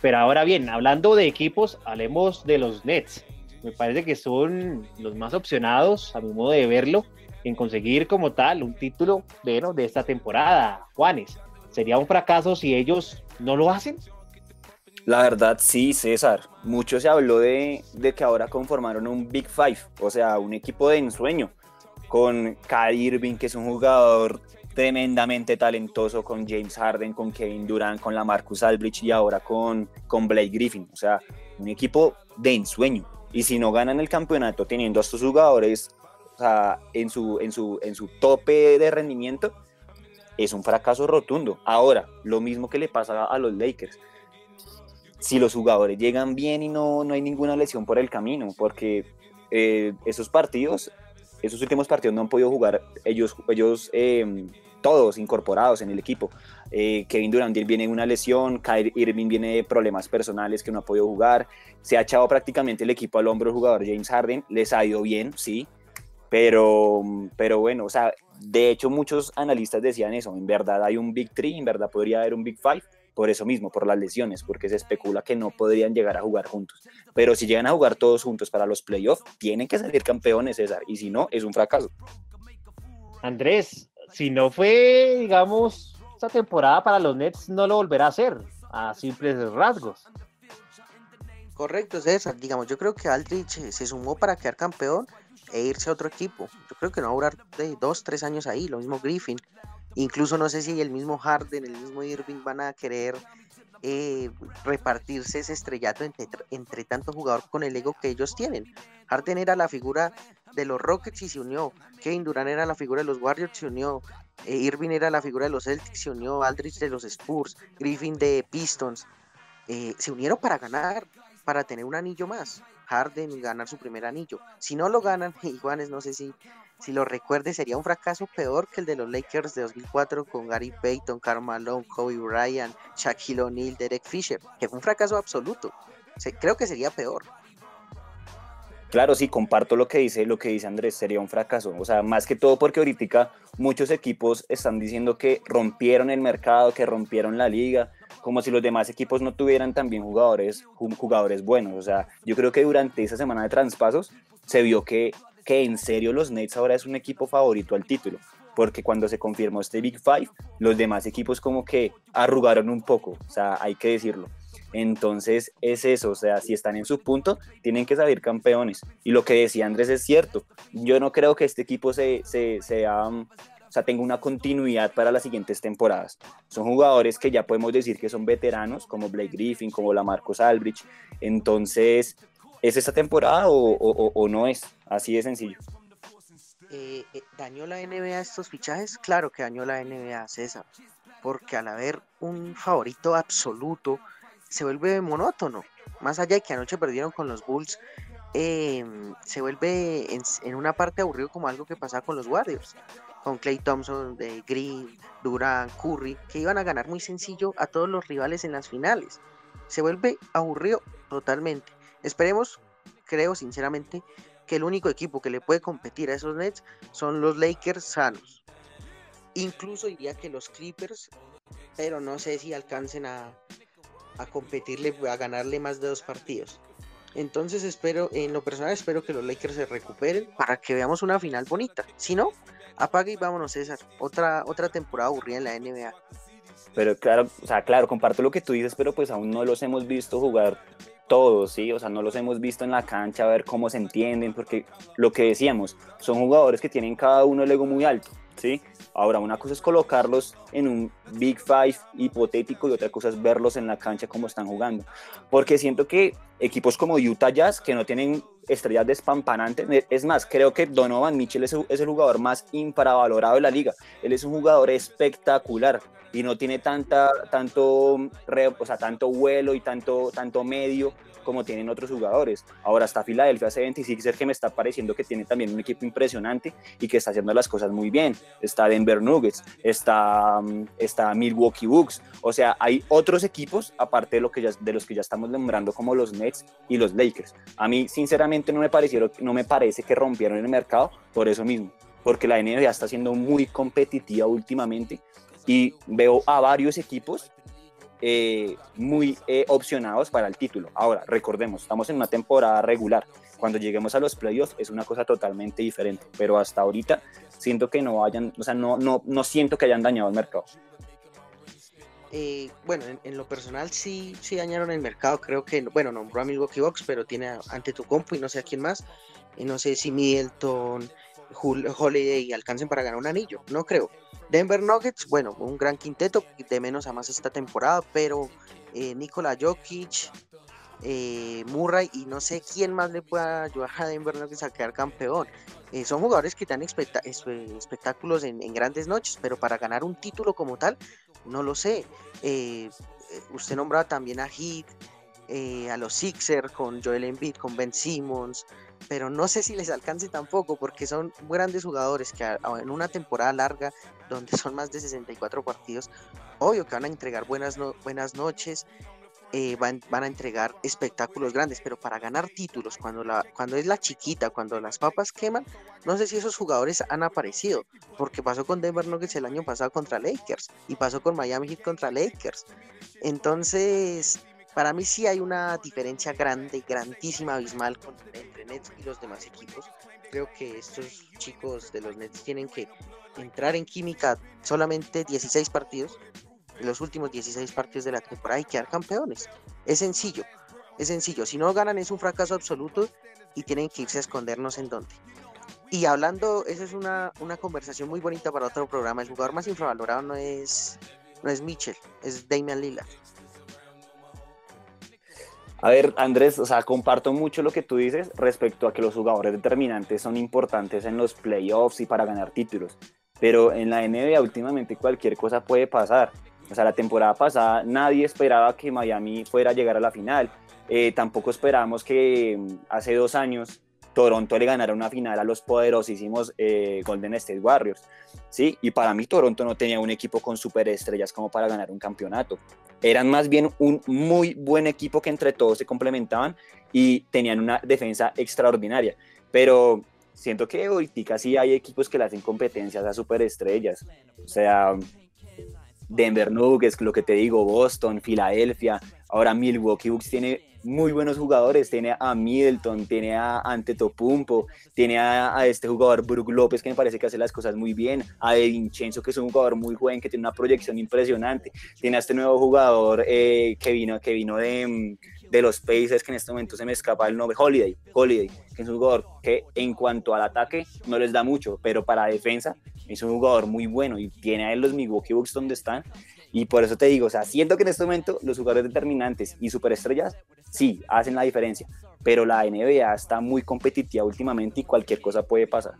S3: Pero ahora bien, hablando de equipos, hablemos de los Nets. Me parece que son los más opcionados, a mi modo de verlo, en conseguir como tal un título de, de esta temporada. Juanes, ¿sería un fracaso si ellos no lo hacen?
S6: La verdad, sí, César. Mucho se habló de, de, que ahora conformaron un Big Five, o sea, un equipo de ensueño, con Kyrie Irving, que es un jugador tremendamente talentoso, con James Harden, con Kevin Durant, con la Marcus Aldrich y ahora con, con Blake Griffin. O sea, un equipo de ensueño. Y si no ganan el campeonato teniendo a estos jugadores en, su, en, su, en su tope de rendimiento, es un fracaso rotundo. Ahora, lo mismo que le pasa a los Lakers si los jugadores llegan bien y no, no hay ninguna lesión por el camino, porque eh, esos partidos, esos últimos partidos no han podido jugar ellos, ellos em, todos incorporados en el equipo. Eh, Kevin Durant viene una lesión, Kyrie Irving viene de problemas personales que no ha podido jugar, se ha echado prácticamente el equipo al hombro el jugador James Harden, les ha ido bien, sí, pero, pero bueno, o sea, de hecho muchos analistas decían eso, en verdad hay un Big Three, en verdad podría haber un Big Five, por eso mismo, por las lesiones, porque se especula que no podrían llegar a jugar juntos. Pero si llegan a jugar todos juntos para los playoffs, tienen que salir campeones, César, y si no, es un fracaso.
S3: Andrés, si no fue, digamos, esta temporada para los Nets, no lo volverá a hacer, a simples rasgos.
S4: Correcto, César. Digamos, yo creo que Aldrich se sumó para quedar campeón e irse a otro equipo. Yo creo que no va a durar de dos, tres años ahí. Lo mismo Griffin. Incluso no sé si el mismo Harden, el mismo Irving van a querer eh, repartirse ese estrellato entre, entre tanto jugador con el ego que ellos tienen. Harden era la figura de los Rockets y se unió. Kevin Durant era la figura de los Warriors, se unió. Eh, Irving era la figura de los Celtics, se unió. Aldrich de los Spurs, Griffin de Pistons. Eh, se unieron para ganar, para tener un anillo más. Harden ganar su primer anillo. Si no lo ganan, y Juanes, no sé si si lo recuerde, sería un fracaso peor que el de los Lakers de 2004 con Gary Payton, Karl Malone, Kobe Bryant, Shaquille O'Neal, Derek Fisher, que fue un fracaso absoluto. creo que sería peor.
S6: Claro, sí, comparto lo que dice, lo que dice Andrés, sería un fracaso. O sea, más que todo porque ahorita muchos equipos están diciendo que rompieron el mercado, que rompieron la liga, como si los demás equipos no tuvieran también jugadores, jugadores buenos. O sea, yo creo que durante esa semana de traspasos se vio que que en serio los Nets ahora es un equipo favorito al título, porque cuando se confirmó este Big Five, los demás equipos como que arrugaron un poco, o sea, hay que decirlo. Entonces es eso, o sea, si están en su punto, tienen que salir campeones. Y lo que decía Andrés es cierto, yo no creo que este equipo se, se, sea, o sea, tenga una continuidad para las siguientes temporadas. Son jugadores que ya podemos decir que son veteranos, como Blake Griffin, como la Marcos Albridge. Entonces, ¿Es esta temporada o, no es? Así de sencillo.
S4: Eh, eh, ¿Dañó la NBA estos fichajes? Claro que dañó la NBA, César. Porque al haber un favorito absoluto, se vuelve monótono. Más allá de que anoche perdieron con los Bulls, em, se vuelve en, una parte aburrido como algo que pasaba con los Warriors. Con Clay Thompson, de Green, Durant, Curry, que iban a ganar muy sencillo a todos los rivales en las finales. Se vuelve aburrido totalmente. Esperemos, creo sinceramente, que el único equipo que le puede competir a esos Nets son los Lakers sanos. Incluso diría que los Clippers, pero no sé si alcancen a, a competirle, a ganarle más de dos partidos. Entonces espero, en lo personal espero que los Lakers se recuperen para que veamos una final bonita. Si no, apague y vámonos César. Otra, otra temporada aburrida en la NBA.
S6: Pero claro, o sea, claro, comparto lo que tú dices, pero pues aún no los hemos visto jugar todos, ¿sí? O sea, no los hemos visto en la cancha a ver cómo se entienden, porque lo que decíamos, son jugadores que tienen cada uno el ego muy alto, ¿sí? Ahora, una cosa es colocarlos en un Big Five hipotético y otra cosa es verlos en la cancha como están jugando. Porque siento que equipos como Utah Jazz, que no tienen estrellas despampanantes, es más, creo que Donovan Mitchell es el, jugador más infravalorado de la liga. Él es un jugador espectacular y no tiene tanta, tanto, o sea, tanto vuelo y tanto, tanto medio como tienen otros jugadores. Ahora está Philadelphia 76 que me está pareciendo que tiene también un equipo impresionante y que está haciendo las cosas muy bien. Está Denver Nuggets, está, mm, está Milwaukee Bucks. O sea, hay otros equipos aparte de, lo que ya, de los que ya estamos nombrando como los Nets y los Lakers. A mí sinceramente no me, parecieron, no me parece que rompieron el mercado por eso mismo, porque la NBA está siendo muy competitiva últimamente y veo a varios equipos eh, muy eh, opcionados para el título. Ahora, recordemos, estamos en una temporada regular. Cuando lleguemos a los playoffs es una cosa totalmente diferente, pero hasta ahorita siento que no hayan, o sea, no, no, no siento que hayan dañado el mercado.
S4: Eh, bueno, en, lo personal sí, sí dañaron el mercado. Creo que, bueno, nombró a Milwaukee Bucks, pero tiene ante tu compu y no sé a quién más. Y no sé si Middleton, Holiday alcancen para ganar un anillo. No creo. Denver Nuggets, bueno, un gran quinteto, de menos a más esta temporada, pero eh, Nikola Jokic, eh, Murray y no sé quién más le pueda ayudar a Denver Nuggets a quedar campeón. Eh, son jugadores que dan espectáculos en, grandes noches, pero para ganar un título como tal, no lo sé. usted nombraba también a Heat, a los Sixers con Joel Embiid, con Ben Simmons, pero no sé si les alcance tampoco porque son grandes jugadores que en una temporada larga donde son más de 64 partidos, obvio que van a entregar buenas, buenas noches, eh, van, van, a entregar espectáculos grandes, pero para ganar títulos, cuando, la, cuando es la chiquita, cuando las papas queman, no sé si esos jugadores han aparecido, porque pasó con Denver Nuggets el año pasado contra Lakers y pasó con Miami Heat contra Lakers. Entonces, para mí sí hay una diferencia grande, grandísima, abismal entre Nets y los demás equipos. Creo que estos chicos de los Nets tienen que entrar en química solamente 16 partidos, los últimos 16 partidos de la temporada y quedar campeones. Es sencillo, es sencillo. Si no ganan es un fracaso absoluto y tienen que irse a escondernos en dónde. Y hablando, esa es una, una conversación muy bonita para otro programa. El jugador más infravalorado no es, no es Mitchell, es Damian Lillard.
S6: A ver, Andrés, o sea, comparto mucho lo que tú dices respecto a que los jugadores determinantes son importantes en los playoffs y para ganar títulos. Pero en la NBA últimamente cualquier cosa puede pasar. O sea, la temporada pasada nadie esperaba que Miami fuera a llegar a la final. Eh, tampoco esperábamos que mm, hace dos años Toronto le ganara una final a los poderosísimos eh, Golden State Warriors. ¿sí? Y para mí Toronto no tenía un equipo con superestrellas como para ganar un campeonato. Eran más bien un muy buen equipo que entre todos se complementaban y tenían una defensa extraordinaria. Pero siento que ahorita sí hay equipos que le hacen competencias a superestrellas. O sea, Denver Nuggets, lo que te digo, Boston, Filadelfia, ahora Milwaukee Bucks tiene muy buenos jugadores. Tiene a Middleton, tiene a Antetokounmpo, tiene a, este jugador Brook López que me parece que hace las cosas muy bien, a De Vincenzo que es un jugador muy joven que tiene una proyección impresionante. Tiene a este nuevo jugador eh, que vino, que vino de, de los Pacers que en este momento se me escapa el nombre, Holiday, Holiday, que es un jugador que en cuanto al ataque no les da mucho, pero para defensa es un jugador muy bueno y tiene a él los Milwaukee Bucks donde están y por eso te digo, o sea, siento que en este momento los jugadores determinantes y superestrellas sí hacen la diferencia, pero la NBA está muy competitiva últimamente y cualquier cosa puede pasar.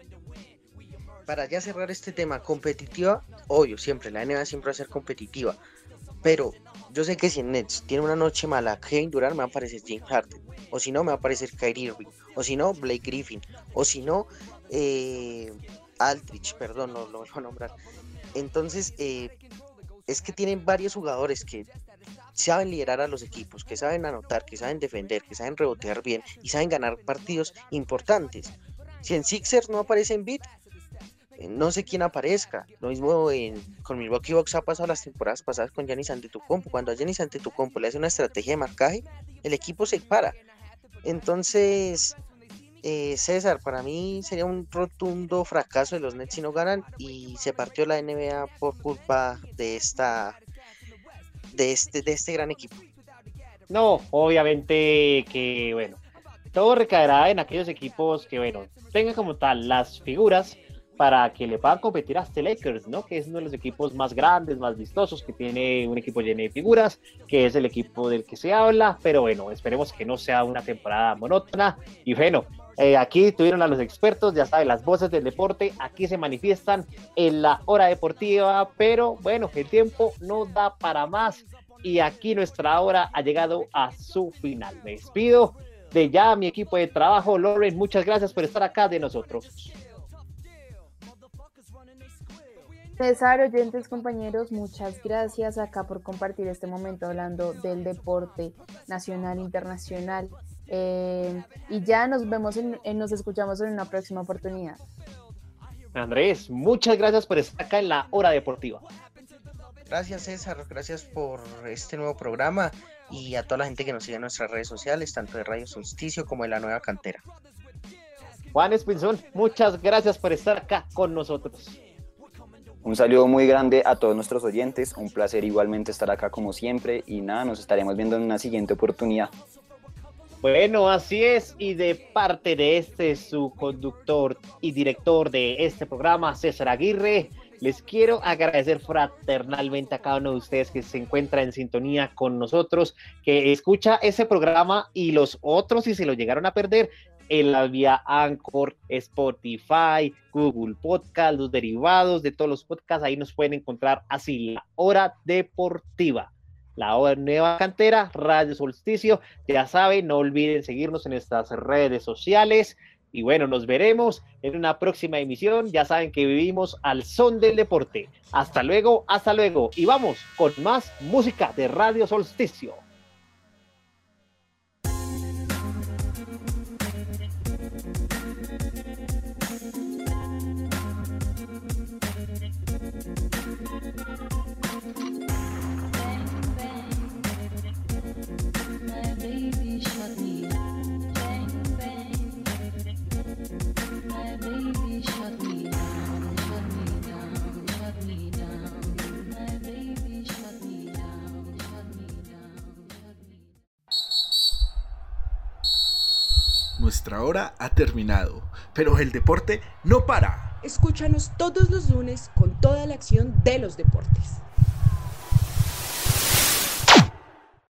S4: Para ya cerrar este tema, competitiva, obvio, siempre, la NBA siempre va a ser competitiva, pero yo sé que si Nets tiene una noche mala, Kevin Durant me va a aparecer James Harden, o si no, me va a aparecer Kyrie Irving, o si no, Blake Griffin, o si no, eh, Aldrich, perdón, no lo voy a nombrar. Entonces, eh, es que tienen varios jugadores que saben liderar a los equipos, que saben anotar, que saben defender, que saben rebotear bien y saben ganar partidos importantes. Si en Sixers no aparece en beat, eh, no sé quién aparezca. Lo mismo en, con Milwaukee Bucks ha pasado las temporadas pasadas con Giannis Antetokounmpo. Cuando a Antetokounmpo le hace una estrategia de marcaje, el equipo se para. Entonces, eh, César, para mí sería un rotundo fracaso de los Nets si no ganan y se partió la NBA por culpa de esta de este de este gran equipo.
S3: No, obviamente que bueno, todo recaerá en aquellos equipos que bueno, tengan como tal las figuras para que le puedan competir a este Lakers, ¿no? Que es uno de los equipos más grandes, más vistosos, que tiene un equipo lleno de figuras, que es el equipo del que se habla, pero bueno, esperemos que no sea una temporada monótona y bueno, Eh, aquí tuvieron a los expertos, ya saben, las voces del deporte, aquí se manifiestan en la hora deportiva, pero bueno, el tiempo no da para más y aquí nuestra hora ha llegado a su final. Me despido de ya mi equipo de trabajo. Loren, muchas gracias por estar acá de nosotros.
S5: César, oyentes, compañeros, muchas gracias acá por compartir este momento hablando del deporte nacional, internacional. Eh, y ya nos vemos, en, nos escuchamos en una próxima oportunidad.
S3: Andrés, muchas gracias por estar acá en la hora deportiva.
S4: Gracias César, gracias por este nuevo programa y a toda la gente que nos sigue en nuestras redes sociales, tanto de Radio Solsticio como de la Nueva Cantera.
S3: Juan Espinzón, muchas gracias por estar acá con nosotros.
S6: Un saludo muy grande a todos nuestros oyentes, un placer igualmente estar acá como siempre y nada, nos estaremos viendo en una siguiente oportunidad.
S3: Bueno, así es, y de parte de este su conductor y director de este programa, César Aguirre, les quiero agradecer fraternalmente a cada uno de ustedes que se encuentra en sintonía con nosotros, que escucha ese programa y los otros, si se lo llegaron a perder, en la vía Anchor, Spotify, Google Podcast, los derivados de todos los podcasts, ahí nos pueden encontrar así, la hora deportiva. La nueva cantera, Radio Solsticio, ya saben, no olviden seguirnos en estas redes sociales. Y bueno, nos veremos en una próxima emisión. Ya saben que vivimos al son del deporte. Hasta luego, hasta luego. Y vamos con más música de Radio Solsticio.
S1: Nuestra hora ha terminado, pero el deporte no para.
S2: Escúchanos todos los lunes con toda la acción de los deportes.